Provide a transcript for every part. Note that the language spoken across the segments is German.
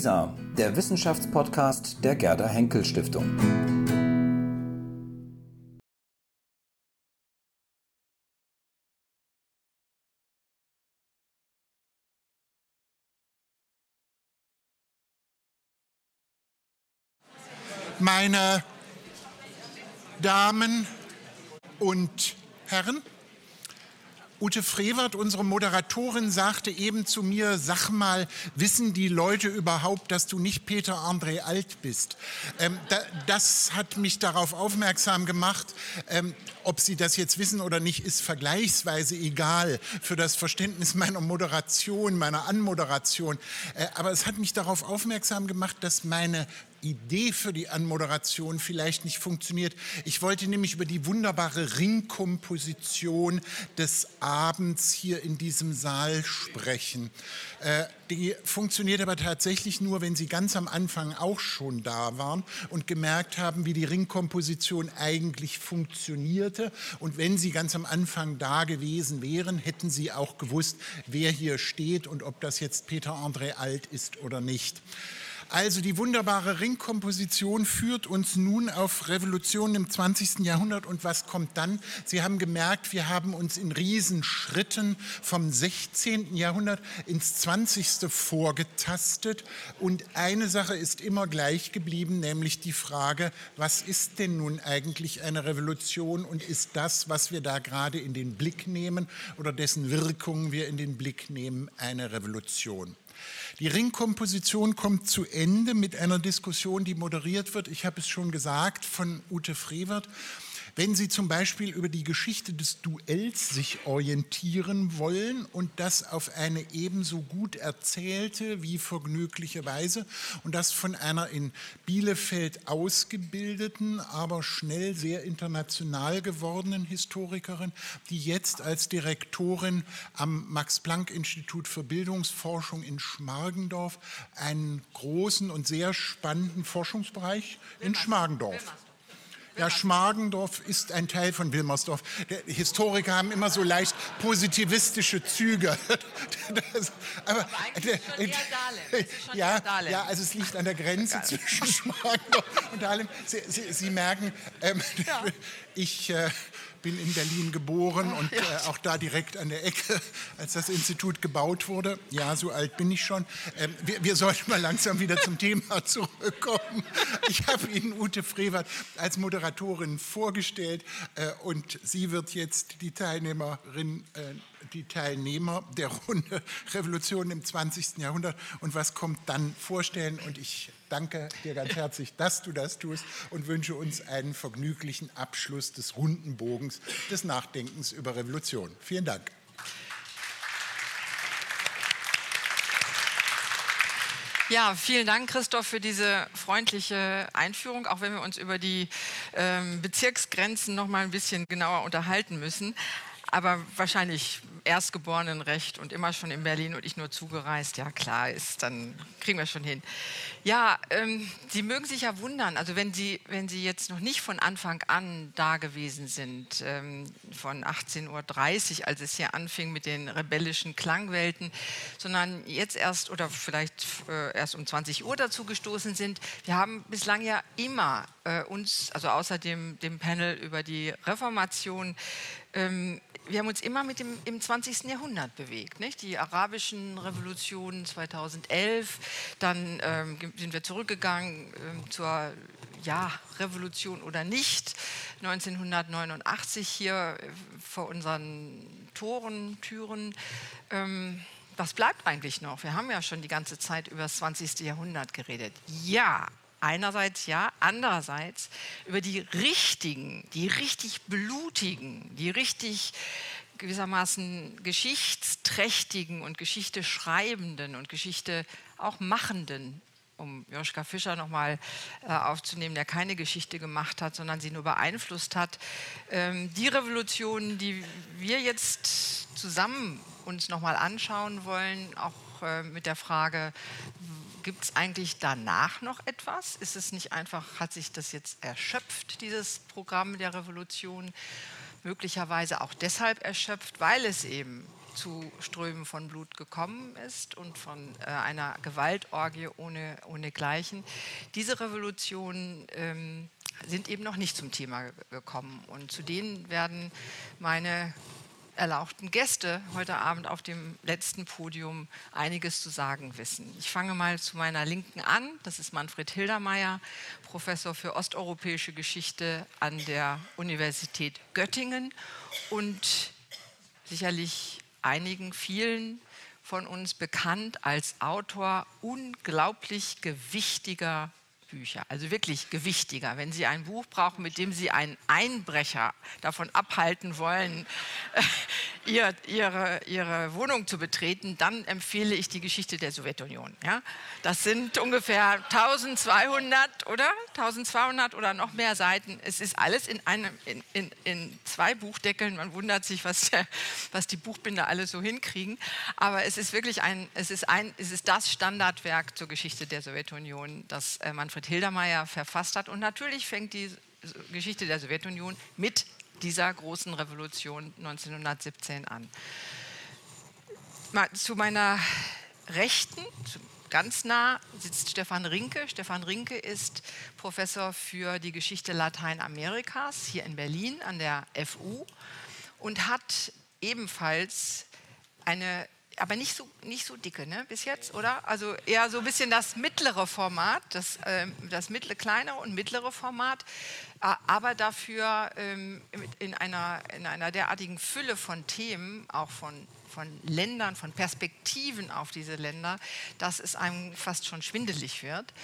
WISA, der Wissenschaftspodcast der Gerda Henkel Stiftung. Meine Damen und Herren, Ute Frevert, unsere Moderatorin, sagte eben zu mir, sag mal, wissen die Leute überhaupt, dass du nicht Peter André Alt bist? Ähm, da, das hat mich darauf aufmerksam gemacht. Ähm, ob Sie das jetzt wissen oder nicht, ist vergleichsweise egal für das Verständnis meiner Moderation, meiner Anmoderation. Äh, aber es hat mich darauf aufmerksam gemacht, dass meine Idee für die Anmoderation vielleicht nicht funktioniert. Ich wollte nämlich über die wunderbare Ringkomposition des Abends hier in diesem Saal sprechen. Äh, die funktioniert aber tatsächlich nur, wenn Sie ganz am Anfang auch schon da waren und gemerkt haben, wie die Ringkomposition eigentlich funktionierte. Und wenn Sie ganz am Anfang da gewesen wären, hätten Sie auch gewusst, wer hier steht und ob das jetzt Peter André Alt ist oder nicht. Also die wunderbare Ringkomposition führt uns nun auf Revolutionen im 20. Jahrhundert. Und was kommt dann? Sie haben gemerkt, wir haben uns in Riesenschritten vom 16. Jahrhundert ins 20. vorgetastet. Und eine Sache ist immer gleich geblieben, nämlich die Frage, was ist denn nun eigentlich eine Revolution und ist das, was wir da gerade in den Blick nehmen oder dessen Wirkungen wir in den Blick nehmen, eine Revolution? Die Ringkomposition kommt zu Ende mit einer Diskussion, die moderiert wird, ich habe es schon gesagt, von Ute Frevert. Wenn Sie zum Beispiel über die Geschichte des Duells sich orientieren wollen und das auf eine ebenso gut erzählte wie vergnügliche Weise und das von einer in Bielefeld ausgebildeten, aber schnell sehr international gewordenen Historikerin, die jetzt als Direktorin am Max-Planck-Institut für Bildungsforschung in Schmargendorf einen großen und sehr spannenden Forschungsbereich in Schmargendorf ja, Schmargendorf ist ein Teil von Wilmersdorf. Historiker haben immer so leicht positivistische Züge. Das, aber, aber ja, ja, also es liegt an der Grenze zwischen Schmargendorf und Dahlem. Sie, Sie, Sie merken, ähm, ja. ich äh, bin in Berlin geboren und äh, auch da direkt an der Ecke, als das Institut gebaut wurde. Ja, so alt bin ich schon. Ähm, wir, wir, sollten mal langsam wieder zum Thema zurückkommen. Ich habe Ihnen Ute Frevert als Moderatorin vorgestellt äh, und sie wird jetzt die Teilnehmerin äh, die Teilnehmer der Runde Revolution im 20. Jahrhundert und was kommt dann vorstellen. Und ich danke dir ganz herzlich, dass du das tust und wünsche uns einen vergnüglichen Abschluss des runden Bogens des Nachdenkens über Revolution. Vielen Dank. Ja, vielen Dank, Christoph, für diese freundliche Einführung, auch wenn wir uns über die ähm, Bezirksgrenzen noch mal ein bisschen genauer unterhalten müssen. Aber wahrscheinlich Erstgeborenenrecht und immer schon in Berlin und ich nur zugereist. Ja, klar ist, dann kriegen wir schon hin. Ja, ähm, Sie mögen sich ja wundern, also wenn Sie, wenn Sie jetzt noch nicht von Anfang an da gewesen sind, ähm, von 18.30 Uhr, als es hier anfing mit den rebellischen Klangwelten, sondern jetzt erst oder vielleicht äh, erst um 20 Uhr dazu gestoßen sind. Wir haben bislang ja immer äh, uns, also außer dem, dem Panel über die Reformation, ähm, wir haben uns immer mit dem im 20. Jahrhundert bewegt. Nicht? Die arabischen Revolutionen 2011, dann ähm, sind wir zurückgegangen ähm, zur ja, Revolution oder nicht. 1989 hier äh, vor unseren Toren, Türen. Ähm, was bleibt eigentlich noch? Wir haben ja schon die ganze Zeit über das 20. Jahrhundert geredet. Ja, einerseits ja, andererseits über die richtigen, die richtig blutigen, die richtig gewissermaßen geschichtsträchtigen und Geschichte schreibenden und Geschichte auch machenden, um Joschka Fischer nochmal äh, aufzunehmen, der keine Geschichte gemacht hat, sondern sie nur beeinflusst hat. Ähm, die Revolutionen, die wir jetzt zusammen uns nochmal anschauen wollen, auch äh, mit der Frage, gibt es eigentlich danach noch etwas? Ist es nicht einfach, hat sich das jetzt erschöpft, dieses Programm der Revolution? Möglicherweise auch deshalb erschöpft, weil es eben zu Strömen von Blut gekommen ist und von äh, einer Gewaltorgie ohne, ohne Gleichen. Diese Revolutionen ähm, sind eben noch nicht zum Thema gekommen. Und zu denen werden meine erlauchten Gäste heute Abend auf dem letzten Podium einiges zu sagen wissen. Ich fange mal zu meiner Linken an. Das ist Manfred Hildermeier, Professor für osteuropäische Geschichte an der Universität Göttingen und sicherlich einigen, vielen von uns bekannt als Autor unglaublich gewichtiger Bücher, also wirklich gewichtiger. Wenn Sie ein Buch brauchen, mit dem Sie einen Einbrecher davon abhalten wollen, ihr, ihre, ihre Wohnung zu betreten, dann empfehle ich die Geschichte der Sowjetunion. Ja? Das sind ungefähr 1200 oder 1200 oder noch mehr Seiten. Es ist alles in, einem, in, in, in zwei Buchdeckeln. Man wundert sich, was, der, was die Buchbinder alle so hinkriegen. Aber es ist wirklich ein, es ist, ein, es ist das Standardwerk zur Geschichte der Sowjetunion, das äh, Manfred Hildermeier verfasst hat. Und natürlich fängt die Geschichte der Sowjetunion mit dieser großen Revolution 1917 an. Zu meiner Rechten, ganz nah, sitzt Stefan Rinke. Stefan Rinke ist Professor für die Geschichte Lateinamerikas hier in Berlin an der FU und hat ebenfalls eine aber nicht so, nicht so dicke ne, bis jetzt, oder? Also eher so ein bisschen das mittlere Format, das, äh, das mittlere, kleinere und mittlere Format, äh, aber dafür ähm, in, einer, in einer derartigen Fülle von Themen, auch von von Ländern, von Perspektiven auf diese Länder, dass es einem fast schon schwindelig wird.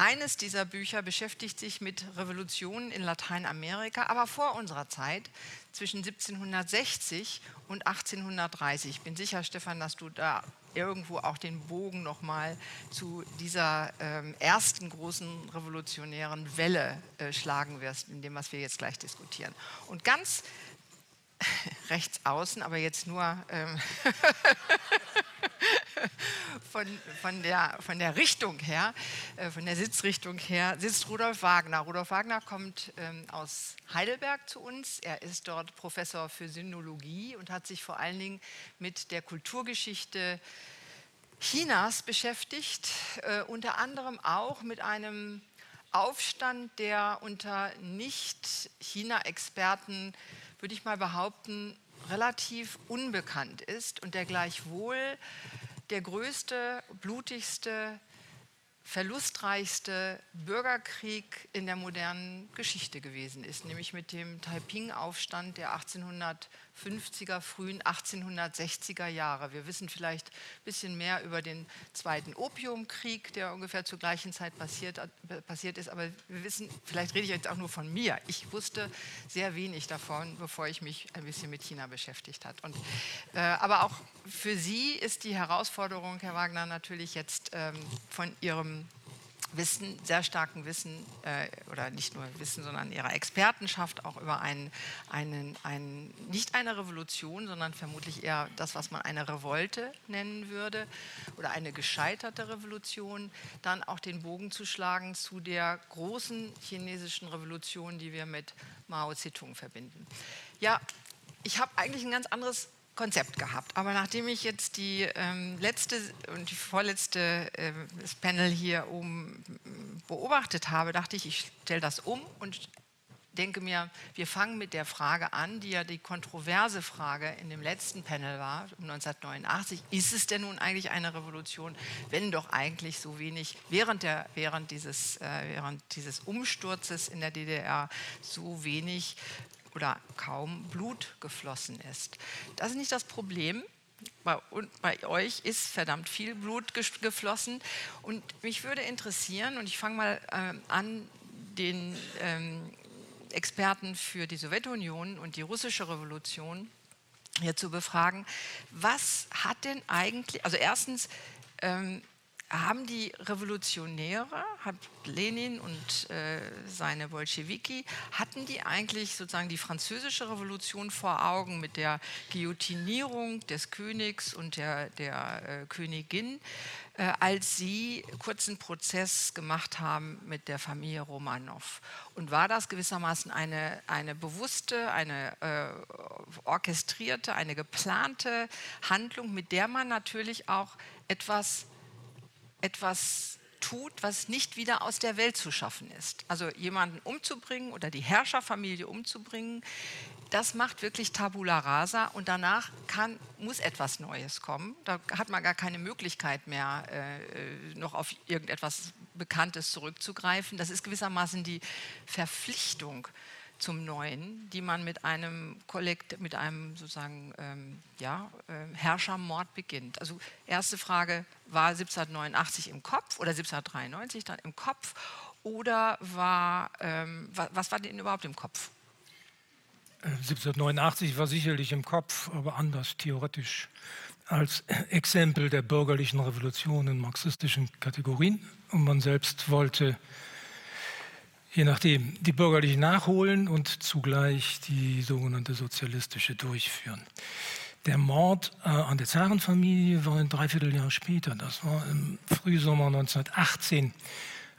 Eines dieser Bücher beschäftigt sich mit Revolutionen in Lateinamerika, aber vor unserer Zeit, zwischen 1760 und 1830. Ich bin sicher, Stefan, dass du da irgendwo auch den Bogen nochmal zu dieser ähm, ersten großen revolutionären Welle äh, schlagen wirst, in dem, was wir jetzt gleich diskutieren. Und ganz rechts außen, aber jetzt nur ähm, von, von, der, von der Richtung her, äh, von der Sitzrichtung her, sitzt Rudolf Wagner. Rudolf Wagner kommt ähm, aus Heidelberg zu uns. Er ist dort Professor für Sinologie und hat sich vor allen Dingen mit der Kulturgeschichte Chinas beschäftigt, äh, unter anderem auch mit einem Aufstand, der unter Nicht-China-Experten, würde ich mal behaupten, relativ unbekannt ist und der gleichwohl der größte, blutigste, verlustreichste Bürgerkrieg in der modernen Geschichte gewesen ist, nämlich mit dem Taiping-Aufstand der 1800 50er, frühen 1860er Jahre. Wir wissen vielleicht ein bisschen mehr über den Zweiten Opiumkrieg, der ungefähr zur gleichen Zeit passiert, passiert ist, aber wir wissen, vielleicht rede ich jetzt auch nur von mir. Ich wusste sehr wenig davon, bevor ich mich ein bisschen mit China beschäftigt habe. äh, aber auch für Sie ist die Herausforderung, Herr Wagner, natürlich jetzt ähm, von Ihrem Wissen, sehr starken Wissen äh, oder nicht nur Wissen, sondern ihrer Expertenschaft auch über einen, einen, einen, nicht eine Revolution, sondern vermutlich eher das, was man eine Revolte nennen würde oder eine gescheiterte Revolution, dann auch den Bogen zu schlagen zu der großen chinesischen Revolution, die wir mit Mao Zedong verbinden. Ja, ich habe eigentlich ein ganz anderes Konzept gehabt. Aber nachdem ich jetzt die ähm, letzte und die vorletzte äh, das Panel hier oben beobachtet habe, dachte ich, ich stelle das um und denke mir, wir fangen mit der Frage an, die ja die kontroverse Frage in dem letzten Panel war, 1989. Ist es denn nun eigentlich eine Revolution, wenn doch eigentlich so wenig während, der, während, dieses, äh, während dieses Umsturzes in der DDR so wenig oder kaum Blut geflossen ist. Das ist nicht das Problem. Bei, bei euch ist verdammt viel Blut geflossen. Und mich würde interessieren, und ich fange mal ähm, an, den ähm, Experten für die Sowjetunion und die russische Revolution hier zu befragen, was hat denn eigentlich, also erstens, ähm, haben die Revolutionäre, hat Lenin und äh, seine Bolschewiki, hatten die eigentlich sozusagen die französische Revolution vor Augen mit der Guillotinierung des Königs und der, der äh, Königin, äh, als sie kurzen Prozess gemacht haben mit der Familie Romanov? Und war das gewissermaßen eine, eine bewusste, eine äh, orchestrierte, eine geplante Handlung, mit der man natürlich auch etwas etwas tut, was nicht wieder aus der Welt zu schaffen ist. Also jemanden umzubringen oder die Herrscherfamilie umzubringen, das macht wirklich Tabula rasa und danach kann, muss etwas Neues kommen. Da hat man gar keine Möglichkeit mehr, äh, noch auf irgendetwas Bekanntes zurückzugreifen. Das ist gewissermaßen die Verpflichtung zum Neuen, die man mit einem Kollekt, mit einem sozusagen ähm, ja, äh, Herrschermord beginnt. Also erste Frage war 1789 im Kopf oder 1793 dann im Kopf oder war ähm, was, was war denn überhaupt im Kopf? 1789 äh, war sicherlich im Kopf, aber anders theoretisch als Exempel der bürgerlichen Revolution in marxistischen Kategorien. Und man selbst wollte je nachdem, die bürgerliche nachholen und zugleich die sogenannte sozialistische durchführen. Der Mord äh, an der Zarenfamilie war ein Dreivierteljahr später. Das war im Frühsommer 1918,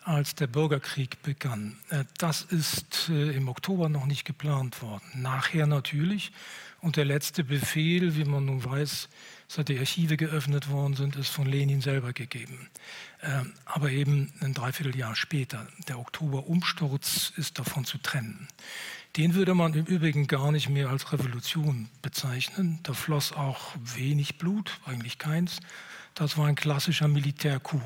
als der Bürgerkrieg begann. Äh, das ist äh, im Oktober noch nicht geplant worden. Nachher natürlich. Und der letzte Befehl, wie man nun weiß, seit die Archive geöffnet worden sind, ist von Lenin selber gegeben. Ähm, aber eben ein Dreivierteljahr später. Der Oktoberumsturz ist davon zu trennen. Den würde man im Übrigen gar nicht mehr als Revolution bezeichnen. Da floss auch wenig Blut, eigentlich keins. Das war ein klassischer Militärcoup.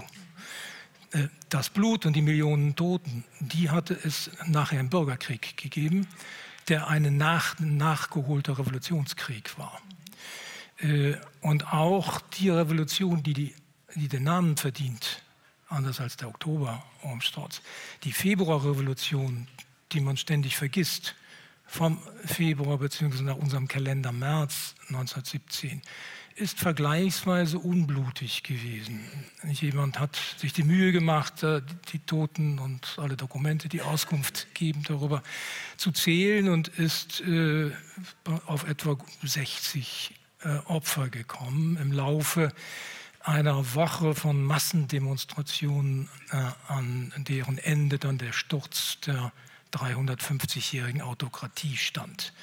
Äh, das Blut und die Millionen Toten, die hatte es nachher im Bürgerkrieg gegeben, der ein nach, nachgeholter Revolutionskrieg war. Äh, und auch die Revolution, die, die, die den Namen verdient, anders als der Oktoberumsturz, die Februarrevolution, die man ständig vergisst, vom Februar bzw. nach unserem Kalender März 1917, ist vergleichsweise unblutig gewesen. Jemand hat sich die Mühe gemacht, äh, die Toten und alle Dokumente, die Auskunft geben darüber zu zählen und ist äh, auf etwa 60 äh, Opfer gekommen im Laufe einer Woche von Massendemonstrationen, äh, an deren Ende dann der Sturz der 350-jährigen Autokratie stand.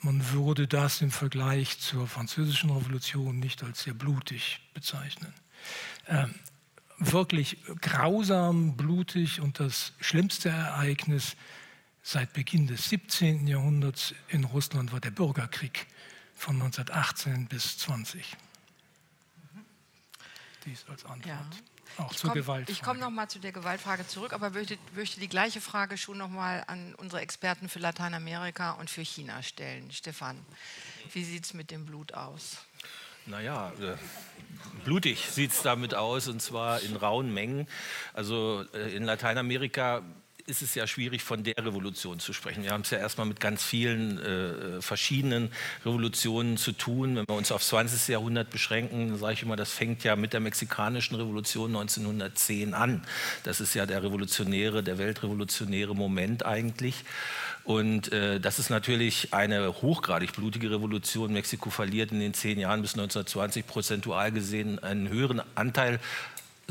Man würde das im Vergleich zur französischen Revolution nicht als sehr blutig bezeichnen. Ähm, wirklich grausam, blutig und das schlimmste Ereignis seit Beginn des 17. Jahrhunderts in Russland war der Bürgerkrieg von 1918 bis 20. Dies als Antwort. Ja. Auch ich zur komm, Gewaltfrage. Ich komme noch mal zu der Gewaltfrage zurück, aber möchte, möchte die gleiche Frage schon noch mal an unsere Experten für Lateinamerika und für China stellen. Stefan, wie sieht es mit dem Blut aus? Naja, äh, blutig sieht es damit aus und zwar in rauen Mengen. Also äh, in Lateinamerika ist es ja schwierig, von der Revolution zu sprechen. Wir haben es ja erstmal mit ganz vielen äh, verschiedenen Revolutionen zu tun. Wenn wir uns aufs 20. Jahrhundert beschränken, sage ich immer, das fängt ja mit der mexikanischen Revolution 1910 an. Das ist ja der revolutionäre, der weltrevolutionäre Moment eigentlich. Und äh, das ist natürlich eine hochgradig blutige Revolution. Mexiko verliert in den zehn Jahren bis 1920 prozentual gesehen einen höheren Anteil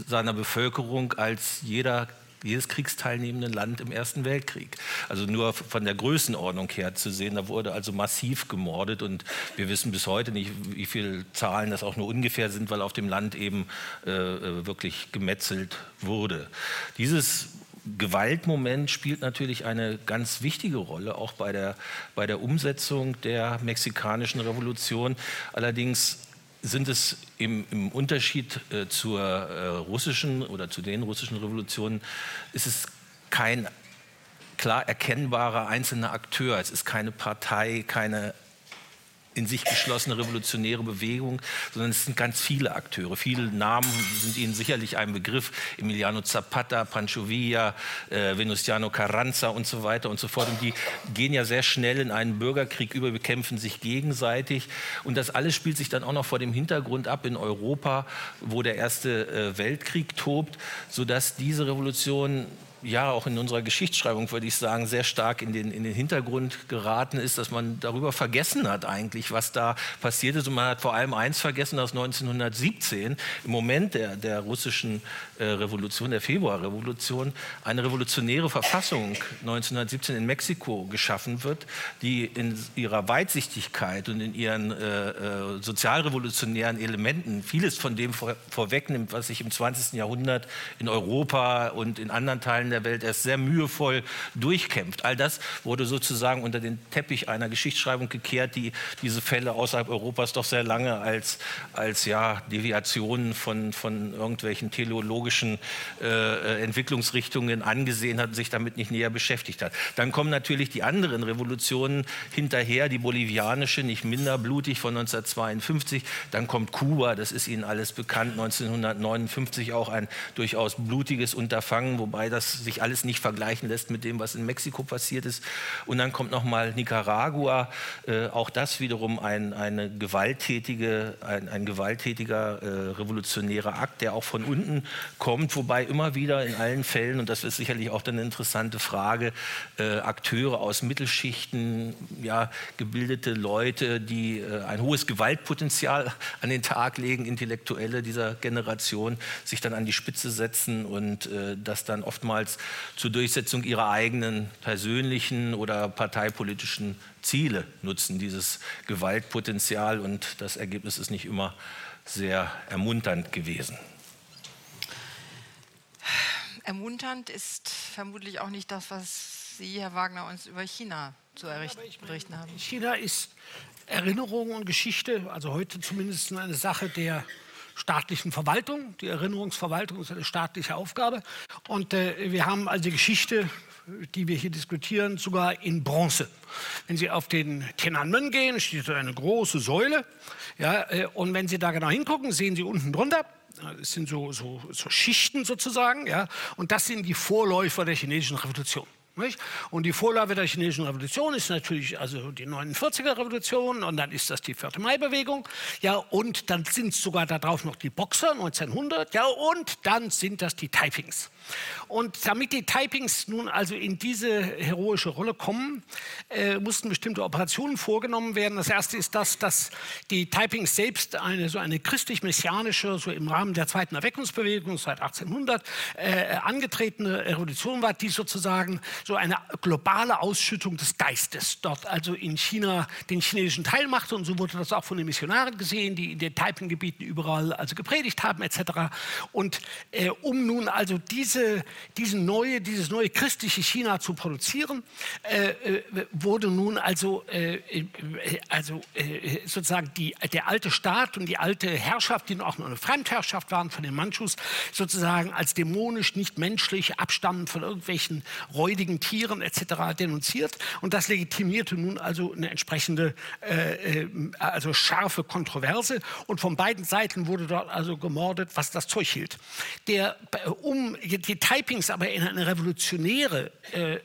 seiner Bevölkerung als jeder jedes kriegsteilnehmende Land im Ersten Weltkrieg. Also nur von der Größenordnung her zu sehen, da wurde also massiv gemordet und wir wissen bis heute nicht, wie viele Zahlen das auch nur ungefähr sind, weil auf dem Land eben äh, äh wirklich gemetzelt wurde. Dieses Gewaltmoment spielt natürlich eine ganz wichtige Rolle, auch bei der, bei der Umsetzung der mexikanischen Revolution. Allerdings sind es im, im Unterschied äh, zur äh, russischen oder zu den russischen Revolutionen, ist es kein klar erkennbarer einzelner Akteur. Es ist keine Partei, keine in sich geschlossene revolutionäre Bewegung, sondern es sind ganz viele Akteure. Viele Namen sind Ihnen sicherlich ein Begriff. Emiliano Zapata, Pancho Villa, äh, Venustiano Carranza und so weiter und so fort. Und die gehen ja sehr schnell in einen Bürgerkrieg über, bekämpfen sich gegenseitig. Und das alles spielt sich dann auch noch vor dem Hintergrund ab in Europa, wo der Erste äh, Weltkrieg tobt, sodass diese Revolution ja auch in unserer Geschichtsschreibung, würde ich sagen, sehr stark in den, in den Hintergrund geraten ist, dass man darüber vergessen hat eigentlich, was da passiert ist. Und man hat vor allem eins vergessen, dass 1917 im Moment der, der russischen äh, Revolution, der Februarrevolution, eine revolutionäre Verfassung 1917 in Mexiko geschaffen wird, die in ihrer Weitsichtigkeit und in ihren äh, äh, sozialrevolutionären Elementen vieles von dem vor, vorwegnimmt, was sich im 20. Jahrhundert in Europa und in anderen Teilen der Welt erst sehr mühevoll durchkämpft. All das wurde sozusagen unter den Teppich einer Geschichtsschreibung gekehrt, die diese Fälle außerhalb Europas doch sehr lange als, als ja, Deviationen von, von irgendwelchen teleologischen äh, Entwicklungsrichtungen angesehen hat und sich damit nicht näher beschäftigt hat. Dann kommen natürlich die anderen Revolutionen hinterher, die bolivianische, nicht minder blutig von 1952. Dann kommt Kuba, das ist Ihnen alles bekannt, 1959 auch ein durchaus blutiges Unterfangen, wobei das sich alles nicht vergleichen lässt mit dem, was in Mexiko passiert ist. Und dann kommt noch mal Nicaragua, äh, auch das wiederum ein, eine gewalttätige, ein, ein gewalttätiger äh, revolutionärer Akt, der auch von unten kommt, wobei immer wieder in allen Fällen, und das ist sicherlich auch eine interessante Frage, äh, Akteure aus Mittelschichten, ja, gebildete Leute, die äh, ein hohes Gewaltpotenzial an den Tag legen, Intellektuelle dieser Generation, sich dann an die Spitze setzen und äh, das dann oftmals zur Durchsetzung ihrer eigenen persönlichen oder parteipolitischen Ziele nutzen, dieses Gewaltpotenzial. Und das Ergebnis ist nicht immer sehr ermunternd gewesen. Ermunternd ist vermutlich auch nicht das, was Sie, Herr Wagner, uns über China zu berichten haben. China ist Erinnerung und Geschichte, also heute zumindest eine Sache der staatlichen Verwaltung. Die Erinnerungsverwaltung ist eine staatliche Aufgabe. Und äh, wir haben also die Geschichte, die wir hier diskutieren, sogar in Bronze. Wenn Sie auf den Tiananmen gehen, steht da eine große Säule. Ja, äh, und wenn Sie da genau hingucken, sehen Sie unten drunter, es sind so, so, so Schichten sozusagen, ja, und das sind die Vorläufer der chinesischen Revolution. Nicht? Und die Vorlage der chinesischen Revolution ist natürlich also die 49er Revolution und dann ist das die 4. Mai-Bewegung. Ja, und dann sind sogar darauf noch die Boxer 1900. Ja, und dann sind das die Taipings. Und damit die Taipings nun also in diese heroische Rolle kommen, äh, mussten bestimmte Operationen vorgenommen werden. Das erste ist das, dass die Taipings selbst eine so eine christlich-messianische, so im Rahmen der zweiten Erweckungsbewegung seit 1800 äh, angetretene Revolution war, die sozusagen so eine globale Ausschüttung des Geistes dort also in China den chinesischen Teil machte. Und so wurde das auch von den Missionaren gesehen, die in den Taiping-Gebieten überall also gepredigt haben etc. Und äh, um nun also diese, diese neue, dieses neue christliche China zu produzieren, äh, äh, wurde nun also, äh, äh also äh, sozusagen die, der alte Staat und die alte Herrschaft, die auch nur eine Fremdherrschaft waren von den Manchus, sozusagen als dämonisch, nicht menschlich, abstammend von irgendwelchen räudigen Tieren etc. denunziert. Und das legitimierte nun also eine entsprechende, äh, also scharfe Kontroverse. Und von beiden Seiten wurde dort also gemordet, was das Zeug hielt. Der, um die Taipings aber in eine revolutionäre äh,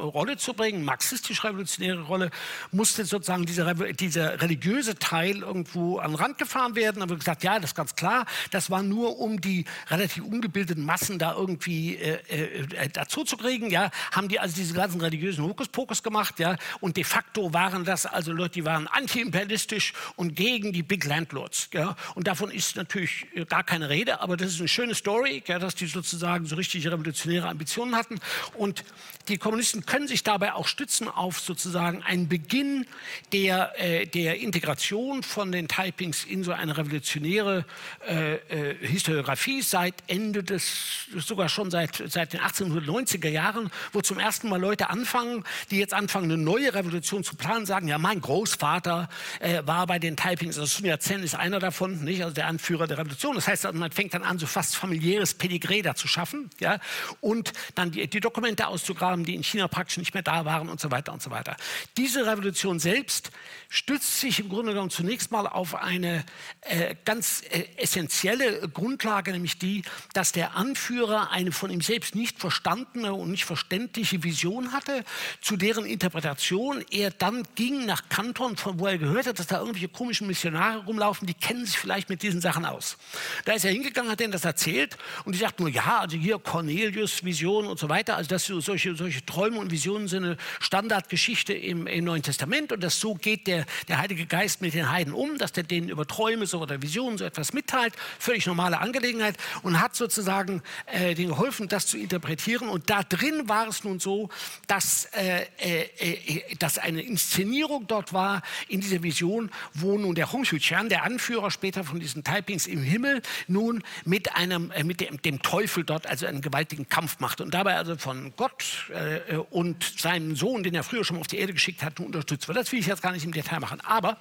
Rolle zu bringen, marxistisch-revolutionäre Rolle, musste sozusagen dieser, dieser religiöse Teil irgendwo an den Rand gefahren werden. Aber gesagt, ja, das ist ganz klar, das war nur, um die relativ ungebildeten Massen da irgendwie äh, äh, dazu zu kriegen. Ja, haben die also diese ganzen religiösen Hokuspokus gemacht. Ja, und de facto waren das also Leute, die waren anti-imperialistisch und gegen die Big Landlords. Ja, und davon ist natürlich äh, gar keine Rede, aber das ist eine schöne Story, ja, dass die sozusagen so richtige revolutionäre Ambitionen hatten. Und die Kommunisten können sich dabei auch stützen auf sozusagen einen Beginn der, äh, der Integration von den Taipings in so eine revolutionäre äh, äh, Historiografie seit Ende des, sogar schon seit, seit den 1890er Jahren, wo zum ersten Mal Leute anfangen, die jetzt anfangen, eine neue Revolution zu planen, sagen, ja, mein Großvater äh, war bei den Taipings, also Sun Yat-sen ist einer davon, nicht? also der Anführer der Revolution. Das heißt, man fängt dann an, so fast familiäres Pedigree da zu schaffen ja? und dann die, die Dokumente auszugraben, die in China praktisch nicht mehr da waren und so weiter und so weiter. Diese Revolution selbst stützt sich im Grunde genommen zunächst mal auf eine äh, ganz äh, essentielle Grundlage, nämlich die, dass der Anführer eine von ihm selbst nicht verstandene und nicht verständliche Vision hatte, zu deren Interpretation er dann ging nach Kanton, von wo er gehört hat, dass da irgendwelche komischen Missionare rumlaufen, die kennen sich vielleicht mit diesen Sachen aus. Da ist er hingegangen, hat denen das erzählt und die sagten nur, ja, also hier Cornelius, Vision und so weiter, also dass solche, solche Träume und Visionen sind eine Standardgeschichte im, im Neuen Testament und dass so geht der, der Heilige Geist mit den Heiden um, dass der denen über Träume so oder Visionen so etwas mitteilt, völlig normale Angelegenheit und hat sozusagen äh, denen geholfen, das zu interpretieren und da drin war es nun so, dass, äh, äh, äh dass eine Inszenierung dort war in dieser Vision, wo nun der Hong Xiuqian, der Anführer später von diesen Taipings im Himmel, nun mit, einem, äh, mit dem, dem, Teufel dort also einen gewaltigen Kampf macht und dabei also von Gott äh, und seinem Sohn, den er früher schon auf die Erde geschickt hat, unterstützt wird. Das will ich jetzt gar nicht im Detail machen. Aber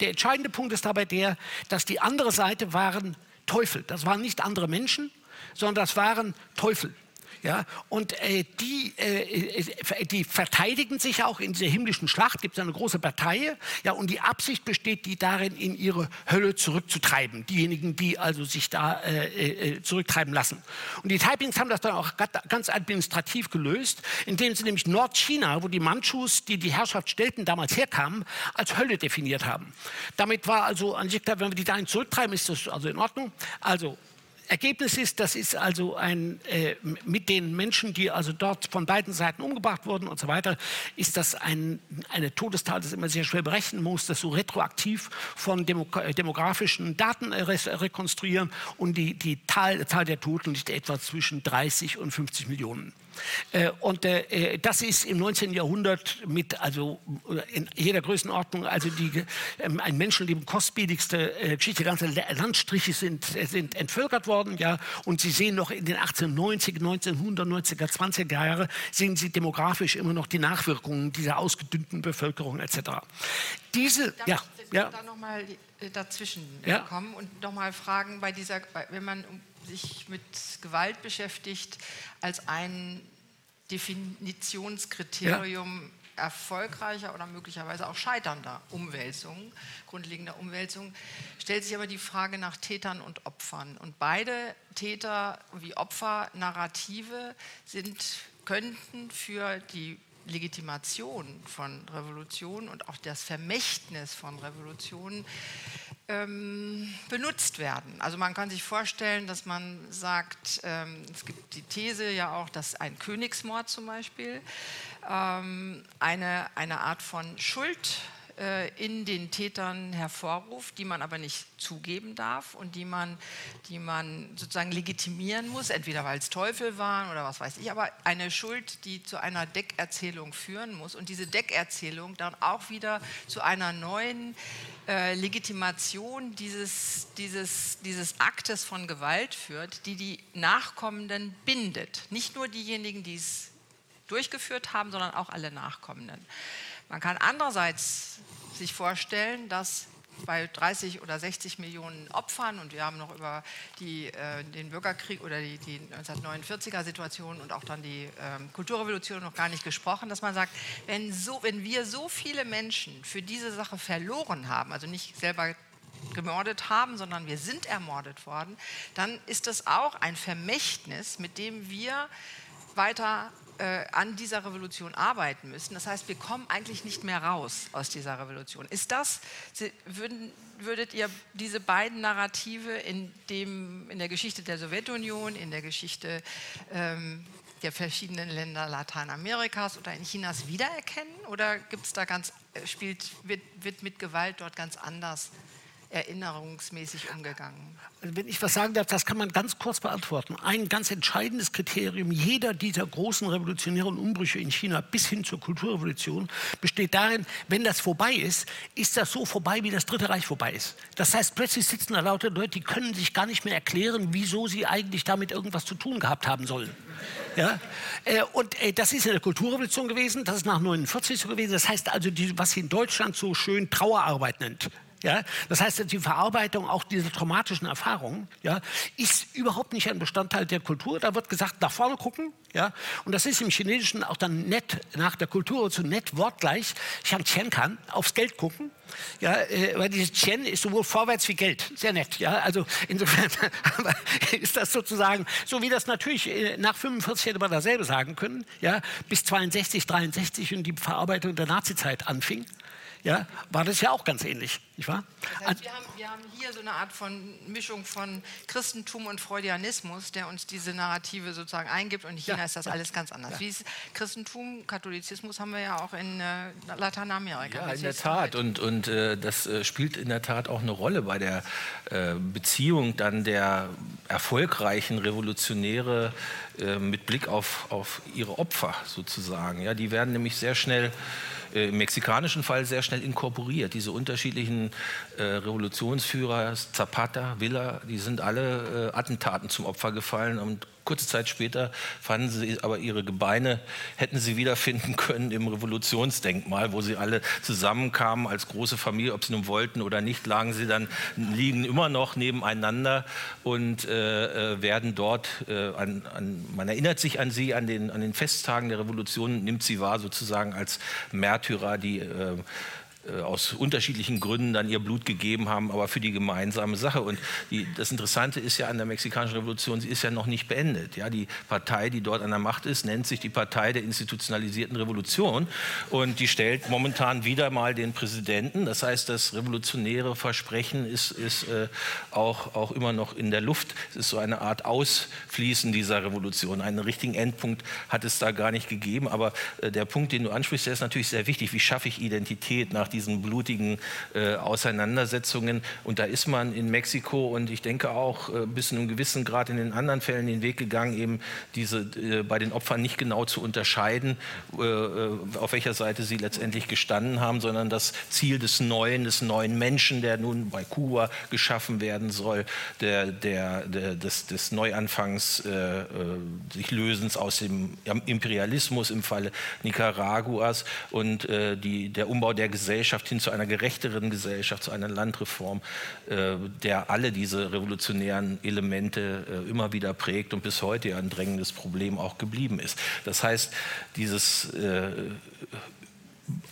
der entscheidende Punkt ist dabei der, dass die andere Seite waren Teufel. Das waren nicht andere Menschen, sondern das waren Teufel. Ja, und äh, die, äh, äh, die verteidigen sich auch in dieser himmlischen Schlacht, gibt es eine große Partei, ja, und die Absicht besteht, die darin, in ihre Hölle zurückzutreiben. Diejenigen, die also sich da äh, äh zurücktreiben lassen. Und die Taipings haben das dann auch ganz administrativ gelöst, indem sie nämlich Nordchina, wo die Manchus, die die Herrschaft stellten, damals herkamen, als Hölle definiert haben. Damit war also an sich klar, wenn wir die dahin zurücktreiben, ist das also in Ordnung. Also Ergebnis ist, das ist also ein, äh, mit den Menschen, die also dort von beiden Seiten umgebracht wurden und so weiter, ist das ein, eine Todestat, das immer sehr schwer berechnen muss, das so retroaktiv von Demo äh, demografischen Daten äh, rekonstruieren und die, die Zahl, Zahl der Toten liegt etwa zwischen 30 und 50 Millionen. Äh, und äh, das ist im 19. Jahrhundert mit, also in jeder Größenordnung, also die, ähm, ein Menschenleben kostspieligste äh, Geschichte. Ganze Landstriche sind, sind entvölkert worden, ja, und Sie sehen noch in den 1890, 1900, 90er, 20er Jahre, sehen Sie demografisch immer noch die Nachwirkungen dieser ausgedünnten Bevölkerung etc. Diese, Darf ja, ich ja. da noch mal dazwischen ja. kommen und noch mal fragen, bei dieser, wenn man sich mit Gewalt beschäftigt als ein Definitionskriterium ja. erfolgreicher oder möglicherweise auch scheiternder Umwälzungen, grundlegender Umwälzungen, stellt sich aber die Frage nach Tätern und Opfern. Und beide Täter wie Opfer Narrative sind, könnten für die Legitimation von Revolutionen und auch das Vermächtnis von Revolutionen ähm, benutzt werden. Also man kann sich vorstellen, dass man sagt, ähm, es gibt die These ja auch, dass ein Königsmord zum Beispiel ähm, eine, eine Art von Schuld in den Tätern hervorruft, die man aber nicht zugeben darf und die man, die man sozusagen legitimieren muss, entweder weil es Teufel waren oder was weiß ich, aber eine Schuld, die zu einer Deckerzählung führen muss und diese Deckerzählung dann auch wieder zu einer neuen äh, Legitimation dieses, dieses, dieses Aktes von Gewalt führt, die die Nachkommenden bindet. Nicht nur diejenigen, die es durchgeführt haben, sondern auch alle Nachkommenden. Man kann andererseits sich vorstellen, dass bei 30 oder 60 Millionen Opfern und wir haben noch über die, äh, den Bürgerkrieg oder die, die 1949er Situation und auch dann die äh, Kulturrevolution noch gar nicht gesprochen, dass man sagt, wenn, so, wenn wir so viele Menschen für diese Sache verloren haben, also nicht selber gemordet haben, sondern wir sind ermordet worden, dann ist das auch ein Vermächtnis, mit dem wir weiter äh, an dieser Revolution arbeiten müssen. Das heißt, wir kommen eigentlich nicht mehr raus aus dieser Revolution. Ist das, würden, würdet ihr diese beiden Narrative in, dem, in der Geschichte der Sowjetunion, in der Geschichte ähm, der verschiedenen Länder Lateinamerikas oder in Chinas wiedererkennen? Oder gibt's da ganz, äh, spielt, wird, wird mit Gewalt dort ganz anders erinnerungsmäßig umgegangen? Wenn ich was sagen darf, das kann man ganz kurz beantworten. Ein ganz entscheidendes Kriterium jeder dieser großen revolutionären Umbrüche in China bis hin zur Kulturrevolution besteht darin, wenn das vorbei ist, ist das so vorbei, wie das Dritte Reich vorbei ist. Das heißt, plötzlich sitzen da lauter Leute, die können sich gar nicht mehr erklären, wieso sie eigentlich damit irgendwas zu tun gehabt haben sollen. Ja? Äh, und äh, das ist in der Kulturrevolution gewesen, das ist nach 49 so gewesen. Das heißt also, was sie in Deutschland so schön Trauerarbeit nennt. Ja, das heißt, die Verarbeitung auch dieser traumatischen Erfahrungen ja, ist überhaupt nicht ein Bestandteil der Kultur. Da wird gesagt, nach vorne gucken. Ja, und das ist im Chinesischen auch dann nett, nach der Kultur zu nett wortgleich. Xiang Qian kann aufs Geld gucken. Ja, äh, weil dieses Qian ist sowohl vorwärts wie Geld. Sehr nett. Ja, also insofern ist das sozusagen, so wie das natürlich äh, nach 45 hätte man dasselbe sagen können, ja, bis 62, 63 und die Verarbeitung der Nazizeit anfing ja, war das ja auch ganz ähnlich, nicht wahr? Das heißt, wir, haben, wir, haben, hier so eine Art von Mischung von Christentum und Freudianismus, der uns diese Narrative sozusagen eingibt. Und in China ja, ist das ja. alles ganz anders. Ja. Wie ist Christentum, Katholizismus haben wir ja auch in äh, Lateinamerika. Ja, in der Tat. Und, und äh, das äh, spielt in der Tat auch eine Rolle bei der äh, Beziehung dann der erfolgreichen Revolutionäre äh, mit Blick auf, auf ihre Opfer sozusagen. Ja, die werden nämlich sehr schnell äh, im mexikanischen Fall sehr schnell inkorporiert. Diese unterschiedlichen äh, Revolutionsführer, Zapata, Villa, die sind alle äh, Attentaten zum Opfer gefallen und Kurze Zeit später fanden sie aber ihre Gebeine, hätten sie wiederfinden können im Revolutionsdenkmal, wo sie alle zusammenkamen als große Familie, ob sie nun wollten oder nicht, lagen sie dann, liegen immer noch nebeneinander und äh, äh werden dort, äh, an, an, man erinnert sich an sie an den, an den Festtagen der Revolution, nimmt sie wahr sozusagen als Märtyrer, die äh, aus unterschiedlichen Gründen dann ihr Blut gegeben haben, aber für die gemeinsame Sache. Und die, das Interessante ist ja an der mexikanischen Revolution, sie ist ja noch nicht beendet. Ja, die Partei, die dort an der Macht ist, nennt sich die Partei der institutionalisierten Revolution und die stellt momentan wieder mal den Präsidenten. Das heißt, das revolutionäre Versprechen ist, ist äh, auch, auch immer noch in der Luft. Es ist so eine Art Ausfließen dieser Revolution. Einen richtigen Endpunkt hat es da gar nicht gegeben. Aber äh, der Punkt, den du ansprichst, der ist natürlich sehr wichtig. Wie schaffe ich Identität nach diesem diesen blutigen äh, Auseinandersetzungen. Und da ist man in Mexiko und ich denke auch äh, bis zu einem gewissen Grad in den anderen Fällen den Weg gegangen, eben diese äh, bei den Opfern nicht genau zu unterscheiden, äh, äh, auf welcher Seite sie letztendlich gestanden haben, sondern das Ziel des Neuen, des neuen Menschen, der nun bei Kuba geschaffen werden soll, der, der, der des, des Neuanfangs, äh, sich Lösens aus dem Imperialismus im Falle Nicaraguas und die, der Umbau der Gesellschaft Gesellschaft hin zu einer gerechteren Gesellschaft, zu einer Landreform, äh, der alle diese revolutionären Elemente äh, immer wieder prägt und bis heute ja ein drängendes Problem auch geblieben ist. Das heißt, dieses äh,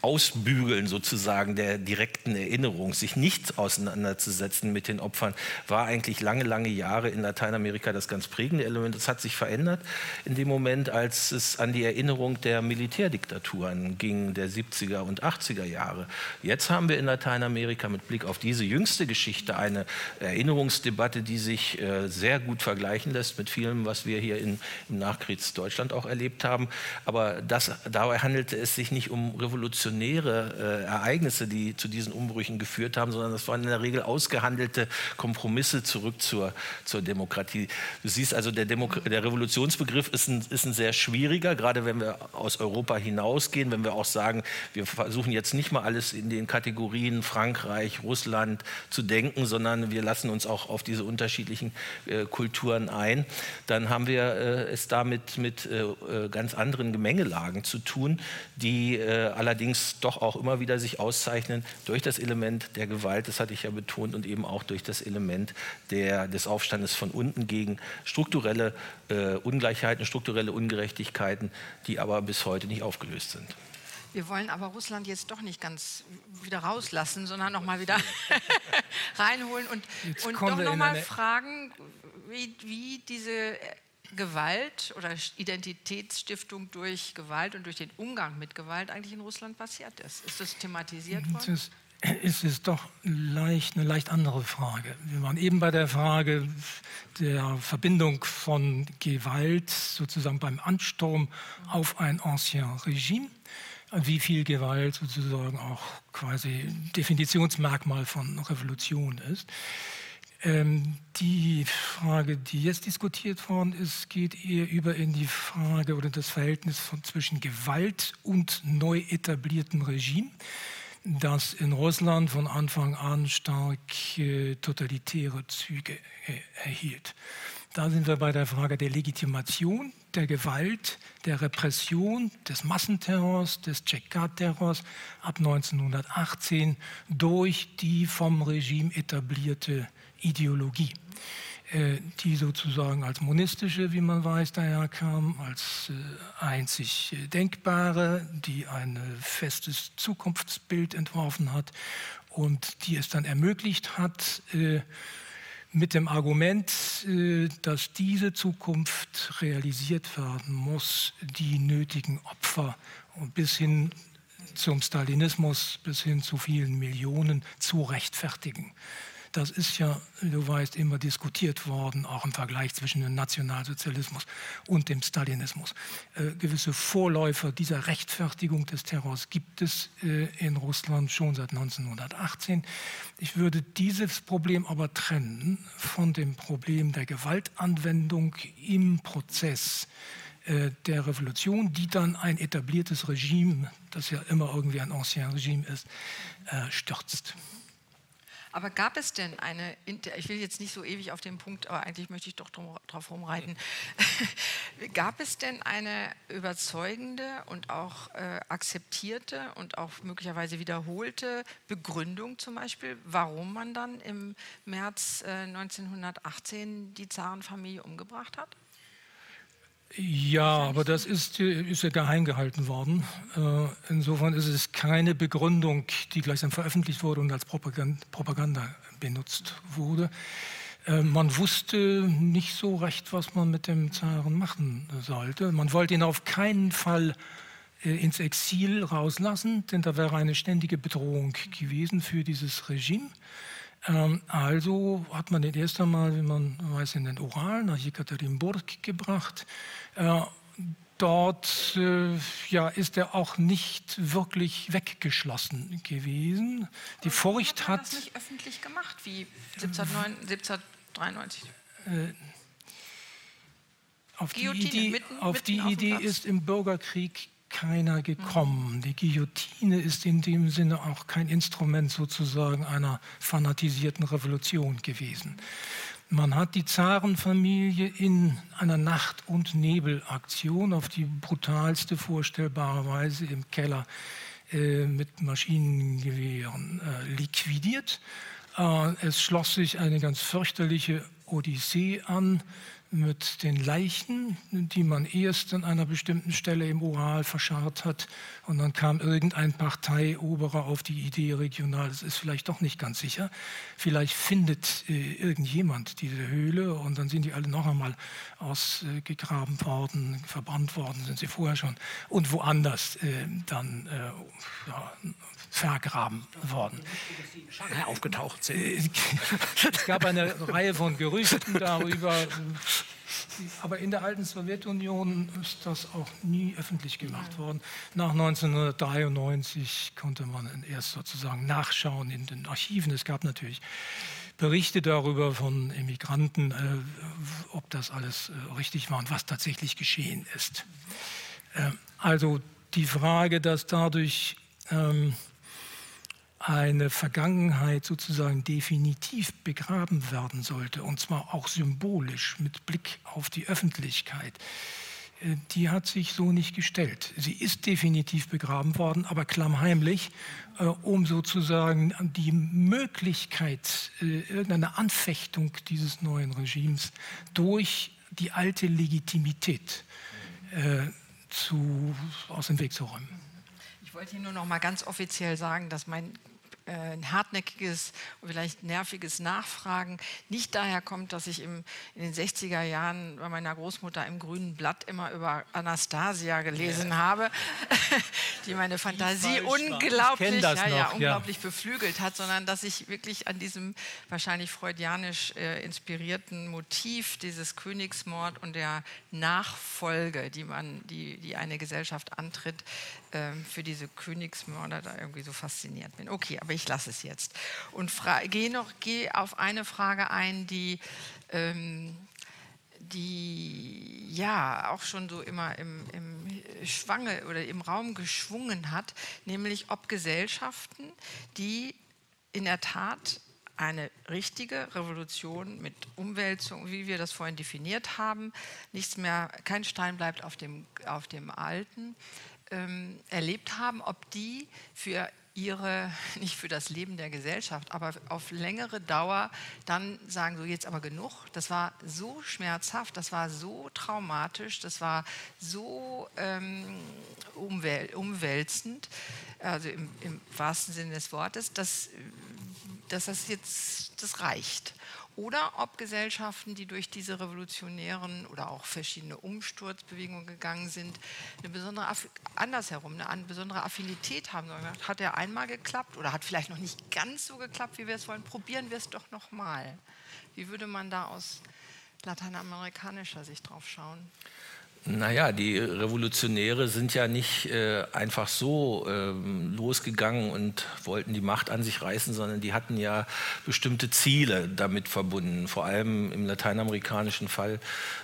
Ausbügeln sozusagen der direkten Erinnerung, sich nicht auseinanderzusetzen mit den Opfern, war eigentlich lange, lange Jahre in Lateinamerika das ganz prägende Element. Das hat sich verändert in dem Moment, als es an die Erinnerung der Militärdiktaturen ging, der 70er und 80er Jahre. Jetzt haben wir in Lateinamerika mit Blick auf diese jüngste Geschichte eine Erinnerungsdebatte, die sich äh, sehr gut vergleichen lässt mit vielem, was wir hier in, im Nachkriegsdeutschland auch erlebt haben. Aber das, dabei handelte es sich nicht um Revolution revolutionäre äh, Ereignisse, die zu diesen Umbrüchen geführt haben, sondern das waren in der Regel ausgehandelte Kompromisse zurück zur, zur Demokratie. Du siehst also, der, Demo der Revolutionsbegriff ist ein, ist ein sehr schwieriger, gerade wenn wir aus Europa hinausgehen, wenn wir auch sagen, wir versuchen jetzt nicht mal alles in den Kategorien Frankreich, Russland zu denken, sondern wir lassen uns auch auf diese unterschiedlichen äh, Kulturen ein, dann haben wir äh, es damit mit äh, äh, ganz anderen Gemengelagen zu tun, die äh, allerdings allerdings doch auch immer wieder sich auszeichnen durch das Element der Gewalt, das hatte ich ja betont, und eben auch durch das Element der, des Aufstandes von unten gegen strukturelle äh, Ungleichheiten, strukturelle Ungerechtigkeiten, die aber bis heute nicht aufgelöst sind. Wir wollen aber Russland jetzt doch nicht ganz wieder rauslassen, sondern noch mal wieder reinholen und, und doch noch mal fragen, wie, wie diese Gewalt oder Identitätsstiftung durch Gewalt und durch den Umgang mit Gewalt eigentlich in Russland passiert ist. Ist das thematisiert worden? Es ist, es doch leicht, eine leicht andere Frage. Wir waren eben bei der Frage der Verbindung von Gewalt sozusagen beim Ansturm auf ein Ancien Regime wie viel Gewalt sozusagen auch quasi Definitionsmerkmal von Revolution ist. Ähm, die Frage, die jetzt diskutiert worden ist, geht eher über in die Frage oder das Verhältnis von, zwischen Gewalt und neu etabliertem Regime, das in Russland von Anfang an stark äh, totalitäre Züge äh, erhielt. Da sind wir bei der Frage der Legitimation, der Gewalt, der Repression, des Massenterrors, des Tscheka-Terrors ab 1918 durch die vom Regime etablierte Ideologie, äh, die sozusagen als monistische, wie man weiß, daherkam, als äh, einzig denkbare, die ein festes Zukunftsbild entworfen hat und die es dann ermöglicht hat, äh, mit dem Argument, äh, dass diese Zukunft realisiert werden muss, die nötigen Opfer bis hin zum Stalinismus, bis hin zu vielen Millionen zu rechtfertigen. Das ist ja, du weißt, immer diskutiert worden, auch im Vergleich zwischen dem Nationalsozialismus und dem Stalinismus. Äh, gewisse Vorläufer dieser Rechtfertigung des Terrors gibt es äh, in Russland schon seit 1918. Ich würde dieses Problem aber trennen von dem Problem der Gewaltanwendung im Prozess äh, der Revolution, die dann ein etabliertes Regime, das ja immer irgendwie ein Ancien Regime ist, äh, stürzt. Aber gab es denn eine, ich will jetzt nicht so ewig auf den Punkt, aber eigentlich möchte ich doch drauf rumreiten. gab es denn eine überzeugende und auch äh, akzeptierte und auch möglicherweise wiederholte Begründung zum Beispiel, warum man dann im März äh, 1918 die Zarenfamilie umgebracht hat? Ja, aber das ist, ist ja geheim gehalten worden. Äh, insofern ist es keine Begründung, die gleichsam veröffentlicht wurde und als Propaganda benutzt wurde. Äh, man wusste nicht so recht, was man mit dem Zaren machen sollte. Man wollte ihn auf keinen Fall äh, ins Exil rauslassen, denn da wäre eine ständige Bedrohung gewesen für dieses Regime. Ähm, also hat man den erst einmal, wie man weiß, in den Ural nach Jekaterinburg gebracht. Äh, dort äh, ja, ist er auch nicht wirklich weggeschlossen gewesen. Die Furcht hat. das nicht öffentlich gemacht wie 1793? Äh, auf die Idee, mitten, auf die Idee ist im Bürgerkrieg keiner gekommen. Die Guillotine ist in dem Sinne auch kein Instrument sozusagen einer fanatisierten Revolution gewesen. Man hat die Zarenfamilie in einer Nacht- und Nebelaktion auf die brutalste vorstellbare Weise im Keller äh, mit Maschinengewehren äh, liquidiert. Äh, es schloss sich eine ganz fürchterliche Odyssee an mit den Leichen, die man erst an einer bestimmten Stelle im Ural verscharrt hat. Und dann kam irgendein Parteioberer auf die Idee, regional, das ist vielleicht doch nicht ganz sicher. Vielleicht findet äh, irgendjemand diese Höhle und dann sind die alle noch einmal ausgegraben worden, verbrannt worden sind sie vorher schon und woanders äh, dann äh, ja, vergraben worden. aufgetaucht sind. Es gab eine Reihe von Gerüchten darüber, aber in der alten Sowjetunion ist das auch nie öffentlich gemacht worden. Nach 1993 konnte man erst sozusagen nachschauen in den Archiven. Es gab natürlich Berichte darüber von Emigranten, äh, ob das alles äh, richtig war und was tatsächlich geschehen ist. Äh, also die Frage, dass dadurch ähm, eine Vergangenheit sozusagen definitiv begraben werden sollte, und zwar auch symbolisch mit Blick auf die Öffentlichkeit, äh, die hat sich so nicht gestellt. Sie ist definitiv begraben worden, aber klammheimlich, äh, um sozusagen die Möglichkeit äh, irgendeiner Anfechtung dieses neuen Regimes durch die alte Legitimität zu, aus dem Weg zu räumen. Ich wollte hier nur noch mal ganz offiziell sagen, dass mein äh, ein hartnäckiges und vielleicht nerviges Nachfragen nicht daher kommt, dass ich im, in den 60er Jahren bei meiner Großmutter im grünen Blatt immer über Anastasia gelesen ja. habe, die meine Fantasie unglaublich, ja, noch, ja, unglaublich beflügelt hat, sondern dass ich wirklich an diesem wahrscheinlich freudianisch äh, inspirierten Motiv dieses Königsmord und der Nachfolge, die man, die, die eine Gesellschaft antritt, für diese Königsmörder da irgendwie so fasziniert bin. Okay, aber ich lasse es jetzt. Und gehe noch geh auf eine Frage ein, die, ähm, die ja auch schon so immer im, im Schwange oder im Raum geschwungen hat, nämlich ob Gesellschaften, die in der Tat eine richtige Revolution mit Umwälzung, wie wir das vorhin definiert haben, nichts mehr, kein Stein bleibt auf dem, auf dem Alten, ähm, erlebt haben, ob die für ihre, nicht für das Leben der Gesellschaft, aber auf längere Dauer dann sagen, so jetzt aber genug. Das war so schmerzhaft, das war so traumatisch, das war so ähm, umwäl umwälzend, also im, im, wahrsten Sinne des Wortes, dass, dass das jetzt, das reicht oder ob Gesellschaften, die durch diese revolutionären oder auch verschiedene Umsturzbewegungen gegangen sind, eine besondere, andersherum, eine besondere Affinität haben. Hat er einmal geklappt oder hat vielleicht noch nicht ganz so geklappt, wie wir es wollen? Probieren wir es doch nochmal. Wie würde man da aus lateinamerikanischer Sicht drauf schauen? Naja, die Revolutionäre sind ja nicht äh, einfach so äh, losgegangen und wollten die Macht an sich reißen, sondern die hatten ja bestimmte Ziele damit verbunden, vor allem im lateinamerikanischen Fall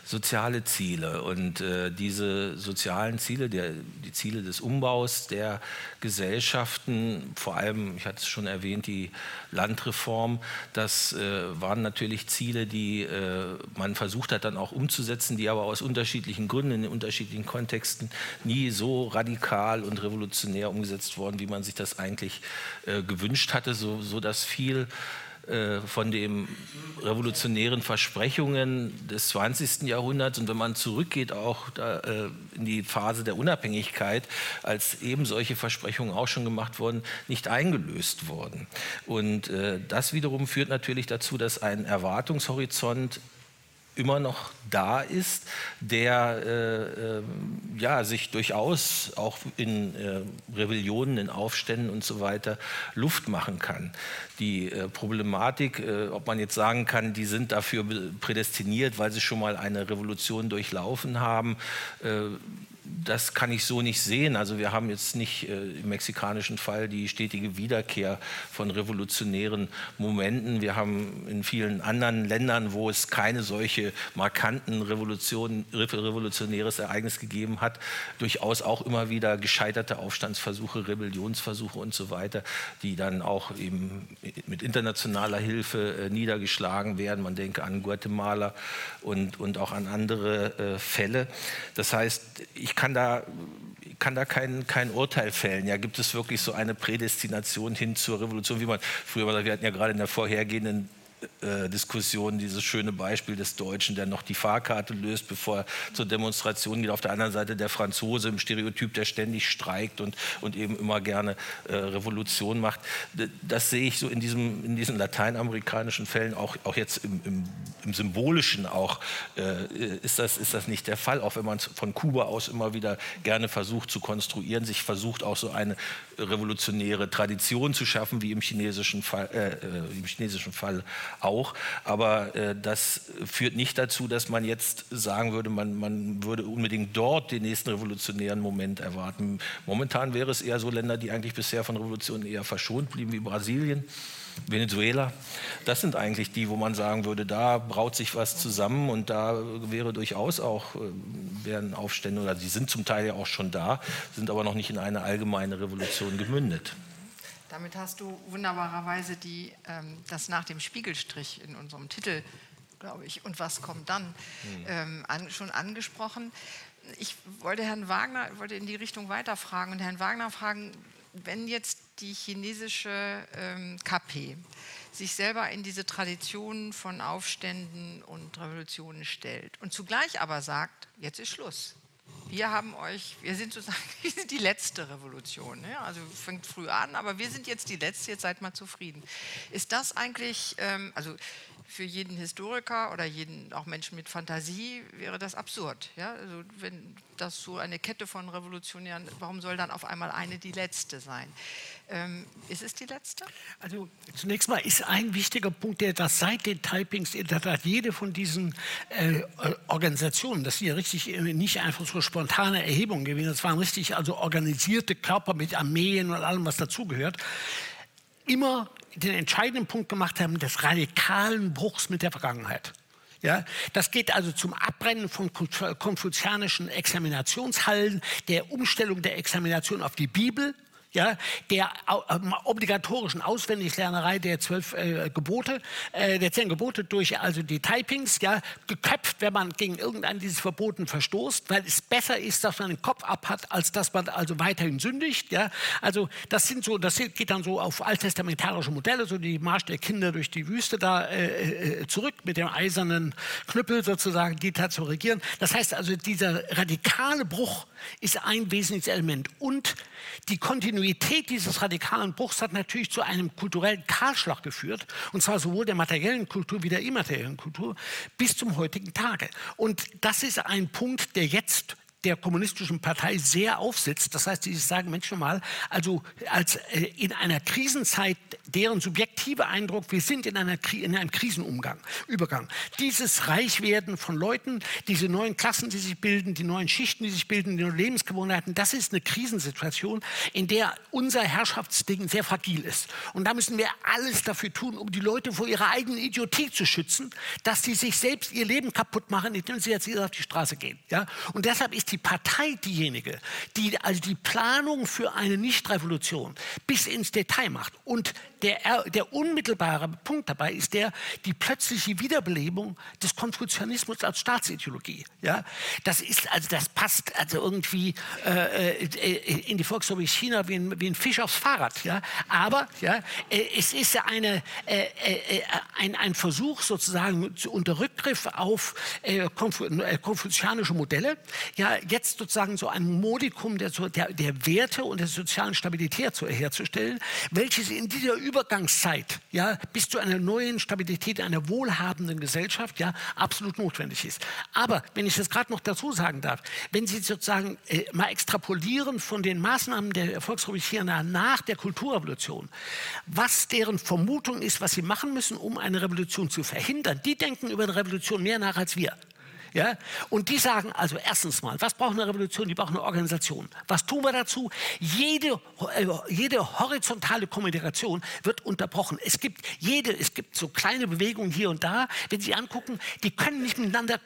soziale Ziele. Und äh, diese sozialen Ziele, der, die Ziele des Umbaus der Gesellschaften, vor allem, ich hatte es schon erwähnt, die Landreform, das äh, waren natürlich Ziele, die äh, man versucht hat dann auch umzusetzen, die aber aus unterschiedlichen Gründen in unterschiedlichen Kontexten nie so radikal und revolutionär umgesetzt worden, wie man sich das eigentlich äh, gewünscht hatte, so, so dass viel äh, von den revolutionären Versprechungen des 20. Jahrhunderts und wenn man zurückgeht auch da, äh, in die Phase der Unabhängigkeit, als eben solche Versprechungen auch schon gemacht wurden, nicht eingelöst wurden. Und äh, das wiederum führt natürlich dazu, dass ein Erwartungshorizont immer noch da ist, der äh, äh, ja, sich durchaus auch in äh, Rebellionen, in Aufständen und so weiter Luft machen kann. Die äh, Problematik, äh, ob man jetzt sagen kann, die sind dafür prädestiniert, weil sie schon mal eine Revolution durchlaufen haben, äh, das kann ich so nicht sehen. Also wir haben jetzt nicht äh, im mexikanischen Fall die stetige Wiederkehr von revolutionären Momenten. Wir haben in vielen anderen Ländern, wo es keine solche markanten Revolution, revolutionäres Ereignis gegeben hat, durchaus auch immer wieder gescheiterte Aufstandsversuche, Rebellionsversuche und so weiter, die dann auch eben mit internationaler Hilfe äh, niedergeschlagen werden. Man denke an Guatemala und, und auch an andere äh, Fälle. Das heißt, ich kann da, kann da kein, kein Urteil fällen. Ja, gibt es wirklich so eine Prädestination hin zur Revolution, wie man früher war? Wir hatten ja gerade in der vorhergehenden äh, Diskussion dieses schöne Beispiel des Deutschen, der noch die Fahrkarte löst, bevor er zur Demonstration geht. Auf der anderen Seite der Franzose im Stereotyp, der ständig streikt und, und eben immer gerne äh, Revolution macht. Das sehe ich so in, diesem, in diesen lateinamerikanischen Fällen, auch, auch jetzt im, im, im Symbolischen auch, äh, ist, das, ist das nicht der Fall. Auch wenn man es von Kuba aus immer wieder gerne versucht zu konstruieren, sich versucht auch so eine revolutionäre Tradition zu schaffen, wie im chinesischen Fall, äh, äh im chinesischen Fall auch. Aber äh, das führt nicht dazu, dass man jetzt sagen würde, man, man würde unbedingt dort den nächsten revolutionären Moment erwarten. Momentan wäre es eher so Länder, die eigentlich bisher von Revolutionen eher verschont blieben, wie Brasilien. Venezuela, das sind eigentlich die, wo man sagen würde, da braut sich was zusammen und da wäre durchaus auch, äh, wären Aufstände, oder die sind zum Teil ja auch schon da, sind aber noch nicht in eine allgemeine Revolution gemündet. Damit hast du wunderbarerweise die, ähm, das nach dem Spiegelstrich in unserem Titel, glaube ich, und was kommt dann, hm. ähm, an, schon angesprochen. Ich wollte Herrn Wagner, wollte in die Richtung weiterfragen und Herrn Wagner fragen, wenn jetzt die chinesische ähm, KP sich selber in diese Tradition von Aufständen und Revolutionen stellt und zugleich aber sagt, jetzt ist Schluss. Wir haben euch, wir sind sozusagen die letzte Revolution. Ne? Also fängt früh an, aber wir sind jetzt die letzte, jetzt seid mal zufrieden. Ist das eigentlich, ähm, also für jeden Historiker oder jeden auch Menschen mit Fantasie wäre das absurd. Ja? Also wenn das so eine Kette von Revolutionären, warum soll dann auf einmal eine die letzte sein? Ähm, ist es die letzte? Also zunächst mal ist ein wichtiger Punkt, der das seit den Typings in der Tat jede von diesen äh, Organisationen, das sind ja richtig äh, nicht einfach so spontane Erhebungen gewesen, das waren richtig also organisierte Körper mit Armeen und allem, was dazugehört, immer den entscheidenden Punkt gemacht haben des radikalen Bruchs mit der Vergangenheit. Ja, das geht also zum Abbrennen von konfuzianischen Examinationshallen, der Umstellung der Examination auf die Bibel, ja, der ähm, obligatorischen Auswendiglernerei der zwölf äh, Gebote, äh, der zehn Gebote durch also die Typings, ja, geköpft, wenn man gegen irgendeinen dieses Verboten verstoßt, weil es besser ist, dass man den Kopf ab hat, als dass man also weiterhin sündigt, ja. Also das sind so, das geht dann so auf alttestamentarische Modelle, so die Marsch der Kinder durch die Wüste da äh, äh zurück mit dem eisernen Knüppel sozusagen, die da zu regieren. Das heißt also, dieser radikale Bruch ist ein wesentliches Element und die Kontinuität dieses radikalen Bruchs hat natürlich zu einem kulturellen Kahlschlag geführt, und zwar sowohl der materiellen Kultur wie der immateriellen Kultur bis zum heutigen Tage. Und das ist ein Punkt, der jetzt der kommunistischen Partei sehr aufsitzt. Das heißt, sie sagen, Mensch, mal, also als äh, in einer Krisenzeit, deren subjektive Eindruck, wir sind in, einer, in einem Krisenumgang, Übergang. Dieses Reichwerden von Leuten, diese neuen Klassen, die sich bilden, die neuen Schichten, die sich bilden, die neuen Lebensgewohnheiten, das ist eine Krisensituation, in der unser Herrschaftsding sehr fragil ist. Und da müssen wir alles dafür tun, um die Leute vor ihrer eigenen Idiotie zu schützen, dass sie sich selbst ihr Leben kaputt machen, indem sie jetzt auf die Straße gehen. Ja? Und deshalb ist die Partei diejenige, die also die Planung für eine Nichtrevolution bis ins Detail macht. Und der, der unmittelbare Punkt dabei ist der, die plötzliche Wiederbelebung des Konfuzianismus als Staatsideologie. Ja? Das ist, also das passt also irgendwie äh, äh in die Volksrepublik China wie ein, wie ein Fisch aufs Fahrrad. Ja? Aber ja, äh, es ist eine, äh, äh, ein, ein Versuch sozusagen unter Rückgriff auf äh, konfuzianische Modelle, ja, jetzt sozusagen so ein Modikum der, der, der Werte und der sozialen Stabilität zu, herzustellen, welches in dieser Übergangszeit ja, bis zu einer neuen Stabilität einer wohlhabenden Gesellschaft ja, absolut notwendig ist. Aber wenn ich das gerade noch dazu sagen darf, wenn Sie sozusagen äh, mal extrapolieren von den Maßnahmen der Volksrepublik China nach der Kulturrevolution, was deren Vermutung ist, was sie machen müssen, um eine Revolution zu verhindern, die denken über eine Revolution mehr nach als wir. Ja? Und die sagen also erstens mal, was braucht eine Revolution? Die braucht eine Organisation. Was tun wir dazu? Jede, äh, jede horizontale Kommunikation wird unterbrochen. Es gibt jede, es gibt so kleine Bewegungen hier und da, wenn Sie angucken, die können nicht miteinander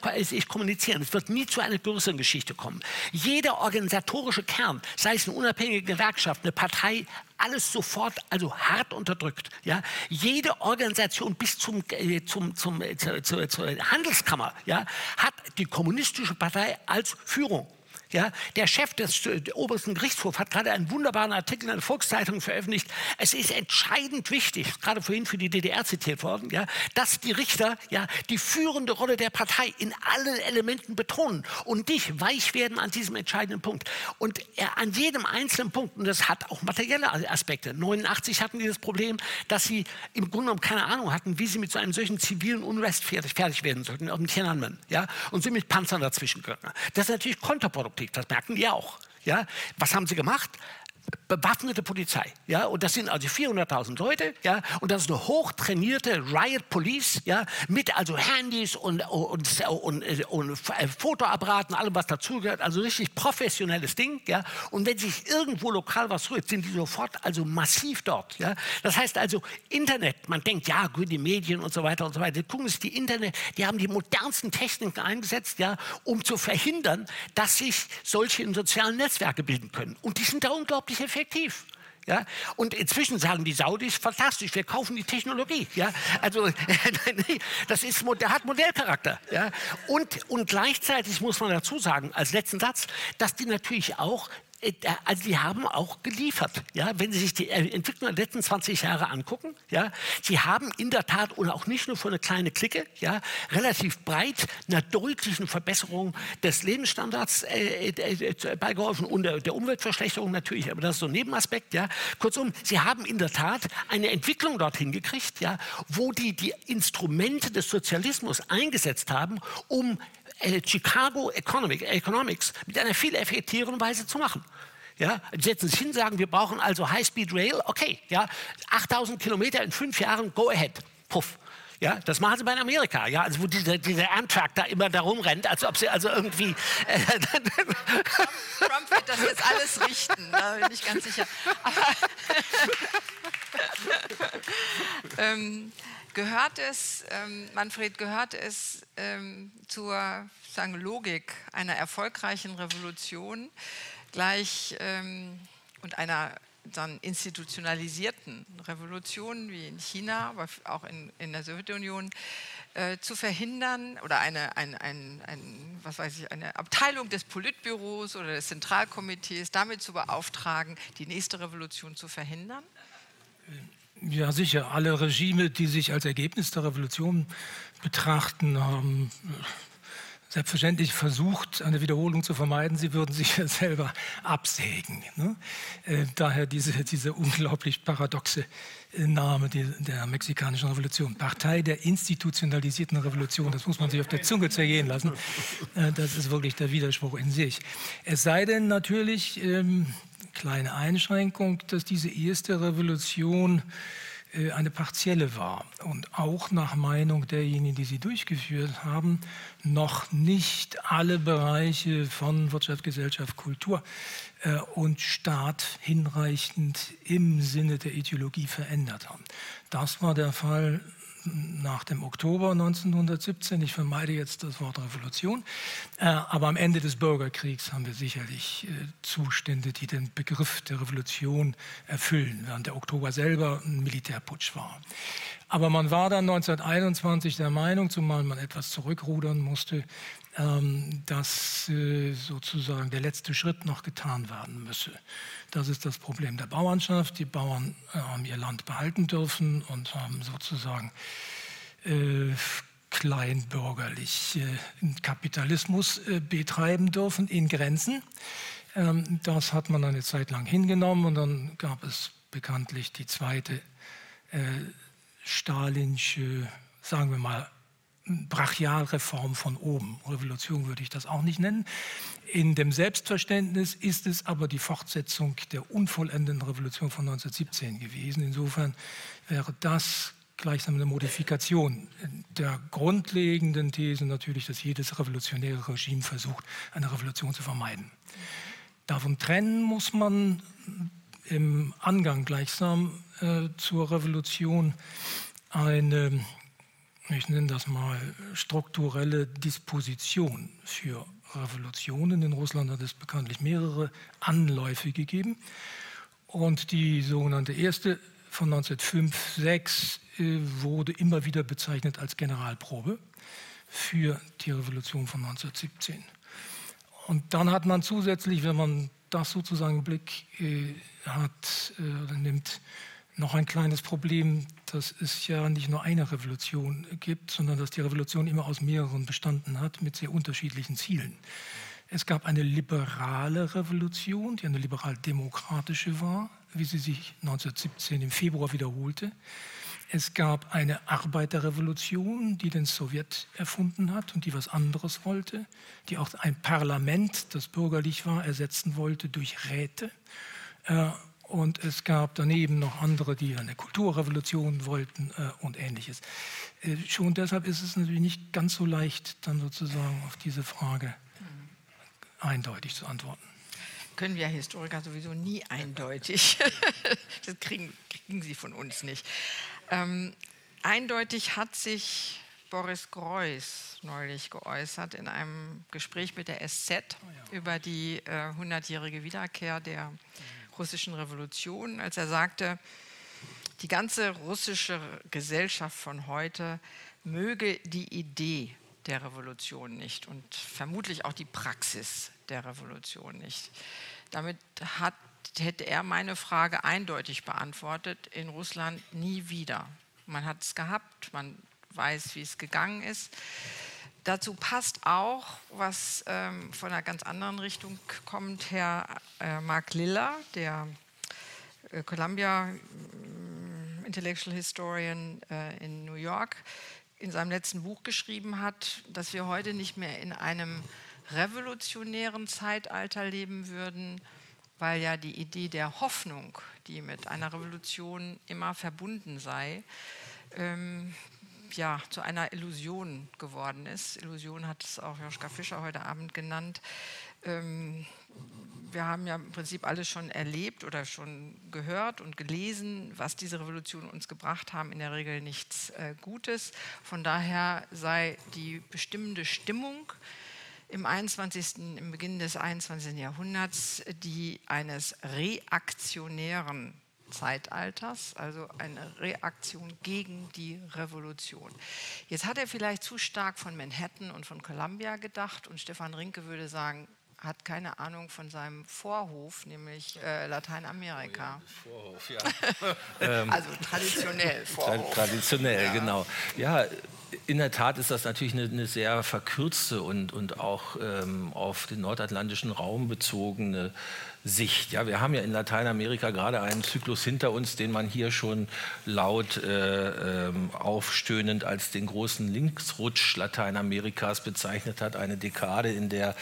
kommunizieren. Es wird nie zu einer größeren Geschichte kommen. Jeder organisatorische Kern, sei es eine unabhängige Gewerkschaft, eine Partei, alles sofort, also hart unterdrückt. Ja? Jede Organisation bis zum, äh, zum, zum, äh, zur, zur, zur Handelskammer ja, hat die kommunistische Partei als Führung. Ja, der Chef des obersten Gerichtshofs hat gerade einen wunderbaren Artikel in der Volkszeitung veröffentlicht. Es ist entscheidend wichtig, gerade vorhin für die DDR zitiert worden, ja, dass die Richter ja, die führende Rolle der Partei in allen Elementen betonen und nicht weich werden an diesem entscheidenden Punkt. Und er, an jedem einzelnen Punkt, und das hat auch materielle Aspekte. 89 hatten die das Problem, dass sie im Grunde genommen keine Ahnung hatten, wie sie mit so einem solchen zivilen Unrest fertig, fertig werden sollten, auf dem Tiananmen. Ja, und sind mit Panzern dazwischen gegangen. Das ist natürlich kontraproduktiv Politik, das merken die auch. Ja? Was haben sie gemacht? Bewaffnete Polizei. Ja? Und das sind also 400.000 Leute. Ja? Und das ist eine hochtrainierte Riot Police ja? mit also Handys und, und, und, und, äh, Fotoapparaten, allem, was dazugehört. Also richtig professionelles Ding. Ja? Und wenn sich irgendwo lokal was rührt, sind die sofort also massiv dort. Ja? Das heißt also Internet. Man denkt, ja, gut, die Medien und so weiter und so weiter. Gucken sich die Internet, die haben die modernsten Techniken eingesetzt, ja, um zu verhindern, dass sich solche sozialen Netzwerke bilden können. Und die sind da unglaublich effektiv effektiv. Ja? Und inzwischen sagen die Saudis, fantastisch, wir kaufen die Technologie. Ja? Also das ist, hat Modellcharakter. Ja? Und, und gleichzeitig muss man dazu sagen, als letzten Satz, dass die natürlich auch also die haben auch geliefert. Ja, wenn Sie sich die äh, Entwicklung der letzten 20 Jahre angucken, ja, sie haben in der Tat und auch nicht nur für eine kleine Clique, ja, relativ breit einer deutlichen Verbesserung des Lebensstandards äh, äh, beigeholfen und der, der, Umweltverschlechterung natürlich, aber das ist so ein Nebenaspekt. Ja. Kurzum, sie haben in der Tat eine Entwicklung dorthin gekriegt, ja, wo die die Instrumente des Sozialismus eingesetzt haben, um äh, Chicago Economic, Economics mit einer viel effektiveren Weise zu machen. Ja, setzen sich hin, sagen, wir brauchen also High-Speed Rail, okay, ja, 8000 Kilometer in fünf Jahren, go ahead, puff. Ja, das machen sie bei Amerika, ja, also wo dieser, dieser Amtrak da immer da rumrennt, als ob sie also irgendwie. Äh, Trump, Trump, wird das jetzt alles richten, da bin ich ganz sicher. Ähm, Gehört es, ähm, Manfred, gehört es ähm, zur sagen, Logik einer erfolgreichen Revolution gleich ähm, und einer dann institutionalisierten Revolution wie in China, aber auch in, in der Sowjetunion, äh, zu verhindern oder eine, ein, ein, ein, was weiß ich, eine Abteilung des Politbüros oder des Zentralkomitees damit zu beauftragen, die nächste Revolution zu verhindern? Ja, sicher. Alle Regime, die sich als Ergebnis der Revolution betrachten, haben selbstverständlich versucht, eine Wiederholung zu vermeiden. Sie würden sich ja selber absägen. Ne? Äh, daher diese, diese unglaublich paradoxe äh, Name der mexikanischen Revolution. Partei der institutionalisierten Revolution. Das muss man sich auf der Zunge zergehen lassen. Äh, das ist wirklich der Widerspruch in sich. Es sei denn natürlich, ähm, kleine Einschränkung, dass diese erste Revolution äh, eine partielle war und auch nach Meinung derjenigen, die sie durchgeführt haben, noch nicht alle Bereiche von Wirtschaft, Gesellschaft, Kultur äh, und Staat hinreichend im Sinne der Ideologie verändert haben. Das war der Fall nach dem Oktober 1917. Ich vermeide jetzt das Wort Revolution. Äh, aber am Ende des Bürgerkriegs haben wir sicherlich äh, Zustände, die den Begriff der Revolution erfüllen, während der Oktober selber ein Militärputsch war. Aber man war dann 1921 der Meinung, zumal man etwas zurückrudern musste, ähm, dass äh, sozusagen der letzte Schritt noch getan werden müsse. Das ist das Problem der Bauernschaft. Die Bauern äh, haben ihr Land behalten dürfen und haben sozusagen äh, kleinbürgerlich äh, Kapitalismus äh, betreiben dürfen in Grenzen. Ähm, das hat man eine Zeit lang hingenommen und dann gab es bekanntlich die zweite äh, stalinsche, sagen wir mal, Brachialreform von oben. Revolution würde ich das auch nicht nennen. In dem Selbstverständnis ist es aber die Fortsetzung der unvollendeten Revolution von 1917 gewesen. Insofern wäre das gleichsam eine Modifikation der grundlegenden These natürlich, dass jedes revolutionäre Regime versucht, eine Revolution zu vermeiden. Davon trennen muss man im Angang gleichsam äh, zur Revolution eine ich nenne das mal strukturelle Disposition für Revolutionen. In Russland hat es bekanntlich mehrere Anläufe gegeben. Und die sogenannte erste von 1905-6 äh, wurde immer wieder bezeichnet als Generalprobe für die Revolution von 1917. Und dann hat man zusätzlich, wenn man das sozusagen im Blick äh, hat äh, nimmt, noch ein kleines Problem, dass es ja nicht nur eine Revolution gibt, sondern dass die Revolution immer aus mehreren bestanden hat mit sehr unterschiedlichen Zielen. Es gab eine liberale Revolution, die eine liberal-demokratische war, wie sie sich 1917 im Februar wiederholte. Es gab eine Arbeiterrevolution, die den Sowjet erfunden hat und die was anderes wollte, die auch ein Parlament, das bürgerlich war, ersetzen wollte durch Räte. Und es gab daneben noch andere, die eine Kulturrevolution wollten äh, und ähnliches. Äh, schon deshalb ist es natürlich nicht ganz so leicht, dann sozusagen auf diese Frage eindeutig zu antworten. Können wir Historiker sowieso nie eindeutig. das kriegen, kriegen sie von uns nicht. Ähm, eindeutig hat sich Boris Greuß neulich geäußert in einem Gespräch mit der SZ oh ja. über die äh, 100-jährige Wiederkehr der russischen Revolution, als er sagte, die ganze russische Gesellschaft von heute möge die Idee der Revolution nicht und vermutlich auch die Praxis der Revolution nicht. Damit hat, hätte er meine Frage eindeutig beantwortet, in Russland nie wieder. Man hat es gehabt, man weiß, wie es gegangen ist. Dazu passt auch, was ähm, von einer ganz anderen Richtung kommt, Herr äh, Mark Liller, der äh, Columbia äh, Intellectual Historian äh, in New York, in seinem letzten Buch geschrieben hat, dass wir heute nicht mehr in einem revolutionären Zeitalter leben würden, weil ja die Idee der Hoffnung, die mit einer Revolution immer verbunden sei, ähm, ja, zu einer Illusion geworden ist. Illusion hat es auch Joschka Fischer heute Abend genannt. Ähm, wir haben ja im Prinzip alles schon erlebt oder schon gehört und gelesen, was diese Revolution uns gebracht haben, in der Regel nichts äh, Gutes. Von daher sei die bestimmende Stimmung im 21., im Beginn des 21. Jahrhunderts die eines reaktionären Zeitalters, also eine Reaktion gegen die Revolution. Jetzt hat er vielleicht zu stark von Manhattan und von Columbia gedacht und Stefan Rinke würde sagen, hat keine Ahnung von seinem Vorhof, nämlich äh, Lateinamerika. Oh ja, Vorhof, ja. also traditionell Vorhof. Traditionell, ja. genau. Ja, in der Tat ist das natürlich eine, eine sehr verkürzte und, und auch ähm, auf den nordatlantischen Raum bezogene Sicht. Ja, wir haben ja in Lateinamerika gerade einen Zyklus hinter uns, den man hier schon laut äh, äh, aufstöhnend als den großen Linksrutsch Lateinamerikas bezeichnet hat. Eine Dekade, in der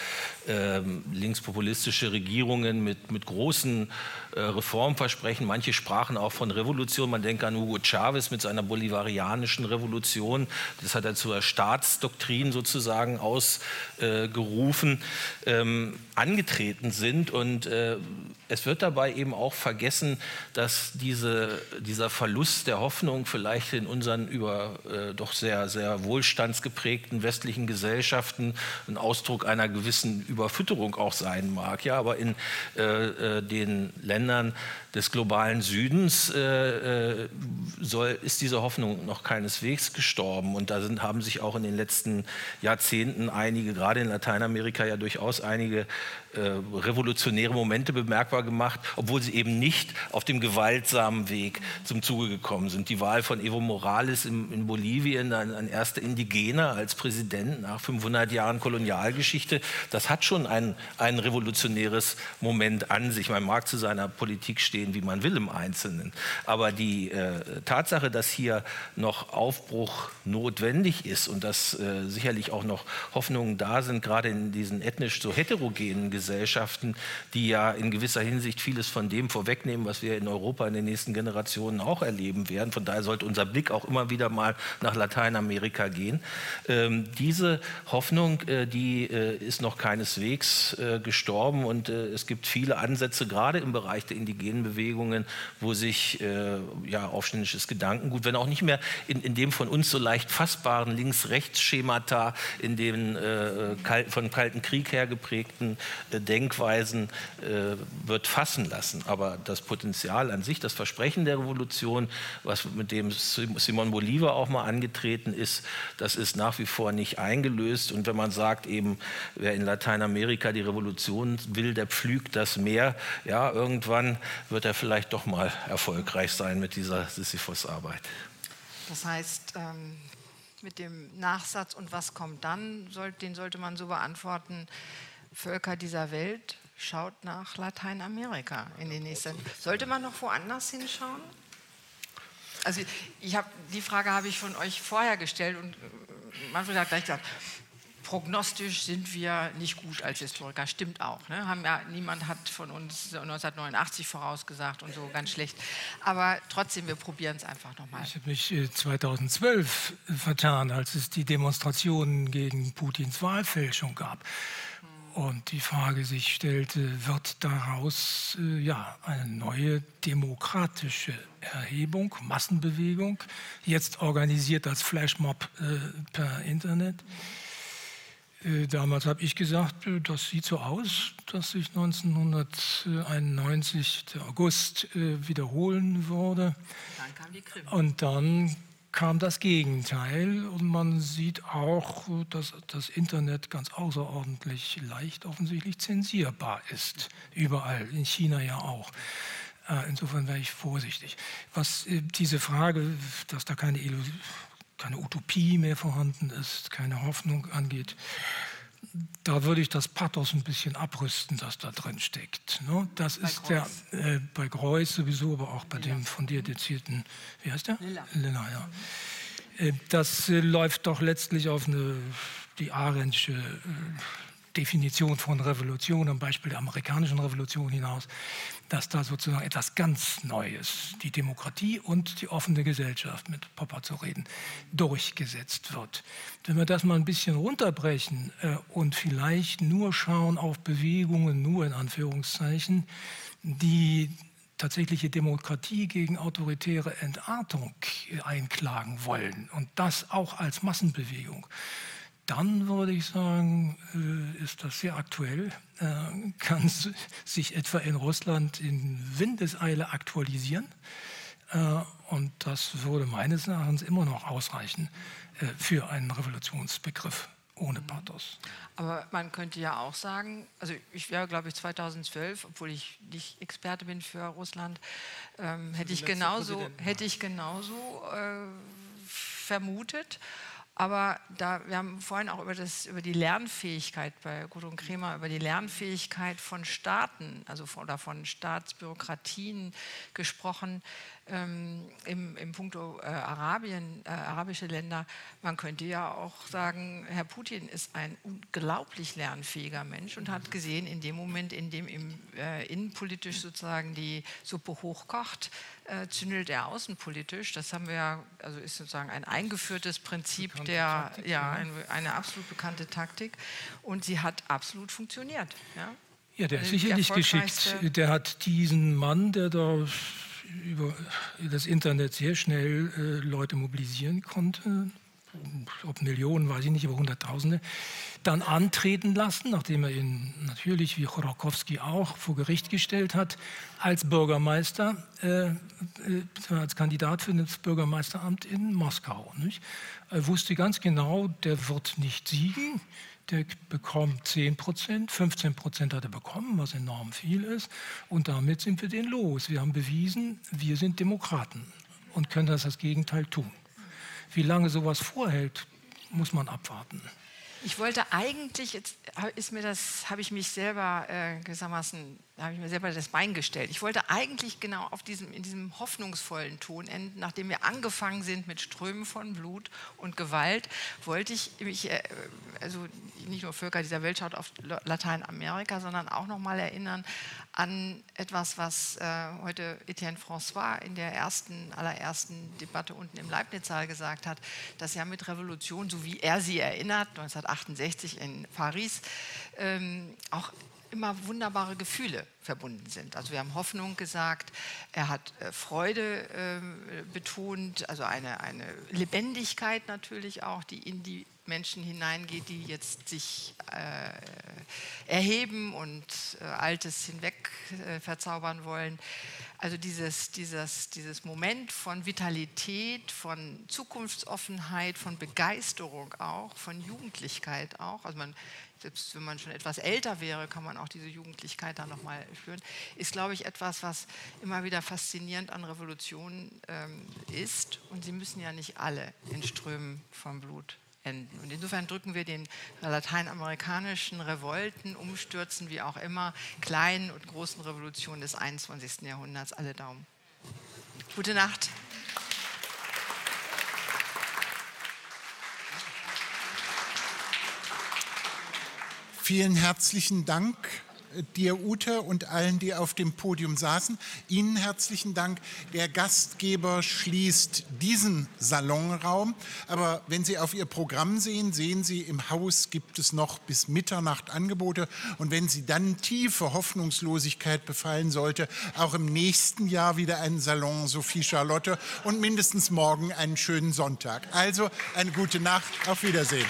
äh, linkspopulistische Regierungen mit, mit großen äh, Reformversprechen, manche sprachen auch von Revolution. Man denkt an Hugo Chavez mit seiner bolivarianischen Revolution. Das hat er zur Staatsdoktrin sozusagen ausgerufen, ähm, angetreten sind und äh, uh, es wird dabei eben auch vergessen, dass diese, dieser Verlust der Hoffnung vielleicht in unseren über äh, doch sehr, sehr wohlstandsgeprägten westlichen Gesellschaften ein Ausdruck einer gewissen Überfütterung auch sein mag. Ja, aber in äh, äh den Ländern des globalen Südens äh, äh, soll, ist diese Hoffnung noch keineswegs gestorben. Und da sind, haben sich auch in den letzten Jahrzehnten einige, gerade in Lateinamerika ja durchaus einige äh, revolutionäre Momente bemerkbar gemacht, obwohl sie eben nicht auf dem gewaltsamen Weg zum Zuge gekommen sind. Die Wahl von Evo Morales in, in Bolivien, ein, ein, erster Indigener als Präsident nach 500 Jahren Kolonialgeschichte, das hat schon ein, ein revolutionäres Moment an sich. Man mag zu seiner Politik stehen, wie man will im Einzelnen. Aber die äh, Tatsache, dass hier noch Aufbruch notwendig ist und dass äh, sicherlich auch noch Hoffnungen da sind, gerade in diesen ethnisch so heterogenen Gesellschaften, die ja in gewisser Hinsicht vieles von dem vorwegnehmen, was wir in Europa in den nächsten Generationen auch erleben werden. Von daher sollte unser Blick auch immer wieder mal nach Lateinamerika gehen. Ähm, diese Hoffnung, äh, die äh, ist noch keineswegs äh, gestorben und äh, es gibt viele Ansätze, gerade im Bereich der indigenen Bewegungen, wo sich äh, ja, aufständisches Gedankengut, wenn auch nicht mehr in, in dem von uns so leicht fassbaren Links-Rechts-Schemata, in den äh, von Kalten Krieg her geprägten Denkweisen äh, wird fassen lassen. Aber das Potenzial an sich, das Versprechen der Revolution, was mit dem Simon Bolivar auch mal angetreten ist, das ist nach wie vor nicht eingelöst. Und wenn man sagt, eben, wer in Lateinamerika die Revolution will, der pflügt das Meer, ja, irgendwann wird er vielleicht doch mal erfolgreich sein mit dieser Sisyphus-Arbeit. Das heißt, ähm, mit dem Nachsatz und was kommt dann, den sollte man so beantworten, Völker dieser Welt, schaut nach Lateinamerika in den nächsten. Sollte man noch woanders hinschauen? Also ich habe die Frage habe ich von euch vorher gestellt und Manfred hat gleich gesagt, prognostisch sind wir nicht gut als Historiker. Stimmt auch. Ne? Haben ja, niemand hat von uns 1989 vorausgesagt und so ganz schlecht. Aber trotzdem, wir probieren es einfach nochmal. Ich habe mich 2012 äh, vertan, als es die Demonstrationen gegen Putins Wahlfälschung gab und die Frage sich stellte, wird daraus äh, ja, eine neue demokratische Erhebung, Massenbewegung, jetzt organisiert als Flashmob äh, per Internet. Äh, damals habe ich gesagt, äh, das sieht so aus, dass sich 1991 der August äh, wiederholen würde. Dann kam die Krim. Und dann kam das Gegenteil und man sieht auch, dass das Internet ganz außerordentlich leicht offensichtlich zensierbar ist. Überall, in China ja auch. Äh, insofern wäre ich vorsichtig. Was äh, diese Frage, dass da keine, keine Utopie mehr vorhanden ist, keine Hoffnung angeht, da würde ich das Pathos ein bisschen abrüsten, das da drin steckt. Ne? Das bei ist Kreuz. der äh, bei Greuß sowieso, aber auch bei Lilla. dem von dir dezierten, wie heißt der? Lilla. Lilla ja. Äh, das äh, läuft doch letztlich auf eine, die Arendtsche äh, Definition von Revolution, am Beispiel der amerikanischen Revolution hinaus, dass da sozusagen etwas ganz Neues, die Demokratie und die offene Gesellschaft, mit Popper zu reden, durchgesetzt wird. Wenn wir das mal ein bisschen runterbrechen äh, und vielleicht nur schauen auf Bewegungen, nur in Anführungszeichen, die tatsächliche Demokratie gegen autoritäre Entartung einklagen wollen und das auch als Massenbewegung, dann würde ich sagen, äh, ist das sehr aktuell, äh, kann sich etwa in Russland in Windeseile aktualisieren. Äh, und das würde meines Erachtens immer noch ausreichen für einen Revolutionsbegriff ohne Pathos. Aber man könnte ja auch sagen, also ich wäre, glaube ich, 2012, obwohl ich nicht Experte bin für Russland, ähm, hätte, ich genauso, hätte ich genauso äh, vermutet. Aber da, wir haben vorhin auch über, das, über die Lernfähigkeit bei Gudrun Kremer, über die Lernfähigkeit von Staaten, also von, oder von Staatsbürokratien gesprochen ähm, im, im Punkto äh, Arabien, äh, arabische Länder. Man könnte ja auch sagen, Herr Putin ist ein unglaublich lernfähiger Mensch und hat gesehen, in dem Moment, in dem ihm äh, innenpolitisch sozusagen die Suppe hochkocht, äh, zündelt er außenpolitisch. Das haben wir ja, also ist sozusagen ein eingeführtes Prinzip bekannte der, Taktik, ja, eine, eine, absolut bekannte Taktik und sie hat absolut funktioniert. Ja, ja der ist also sicherlich geschickt. Der hat diesen Mann, der da über das Internet sehr schnell äh, Leute mobilisieren konnte, ob Millionen, weiß ich nicht, aber Hunderttausende, dann antreten lassen, nachdem er ihn natürlich, wie Chorokowski auch, vor Gericht gestellt hat, als Bürgermeister, äh, äh, als Kandidat für das Bürgermeisteramt in Moskau. Nicht? Er wusste ganz genau, der wird nicht siegen, der bekommt 10 Prozent, 15 Prozent hat er bekommen, was enorm viel ist. Und damit sind wir den los. Wir haben bewiesen, wir sind Demokraten und können das das Gegenteil tun. Wie lange sowas vorhält, muss man abwarten. Ich wollte eigentlich, jetzt ist mir das, habe ich mich selber äh, gewissermaßen, habe ich mir selber das Bein gestellt. Ich wollte eigentlich genau auf diesem, in diesem hoffnungsvollen Ton enden, nachdem wir angefangen sind mit Strömen von Blut und Gewalt, wollte ich mich, äh, also nicht nur Völker dieser Welt schaut auf Lateinamerika, sondern auch nochmal erinnern an etwas, was äh, heute Etienne François in der ersten, allerersten Debatte unten im Leibniz-Saal gesagt hat, dass ja mit Revolution, so wie er sie erinnert, 1968 in Paris, ähm, auch immer wunderbare Gefühle verbunden sind. Also wir haben Hoffnung gesagt, er hat äh, Freude äh, betont, also eine, eine Lebendigkeit natürlich auch, die in die Menschen hineingeht, die jetzt sich äh, erheben und äh, Altes hinweg äh, verzaubern wollen. Also dieses, dieses, dieses Moment von Vitalität, von Zukunftsoffenheit, von Begeisterung auch, von Jugendlichkeit auch. Also man, selbst wenn man schon etwas älter wäre, kann man auch diese Jugendlichkeit dann nochmal spüren. Ist, glaube ich, etwas, was immer wieder faszinierend an Revolutionen ähm, ist. Und sie müssen ja nicht alle in Strömen von Blut enden. Und insofern drücken wir den lateinamerikanischen Revolten, Umstürzen, wie auch immer, kleinen und großen Revolutionen des 21. Jahrhunderts alle Daumen. Gute Nacht. Vielen herzlichen Dank dir, Ute, und allen, die auf dem Podium saßen. Ihnen herzlichen Dank. Der Gastgeber schließt diesen Salonraum. Aber wenn Sie auf Ihr Programm sehen, sehen Sie, im Haus gibt es noch bis Mitternacht Angebote. Und wenn Sie dann tiefe Hoffnungslosigkeit befallen sollte, auch im nächsten Jahr wieder ein Salon Sophie Charlotte und mindestens morgen einen schönen Sonntag. Also eine gute Nacht. Auf Wiedersehen.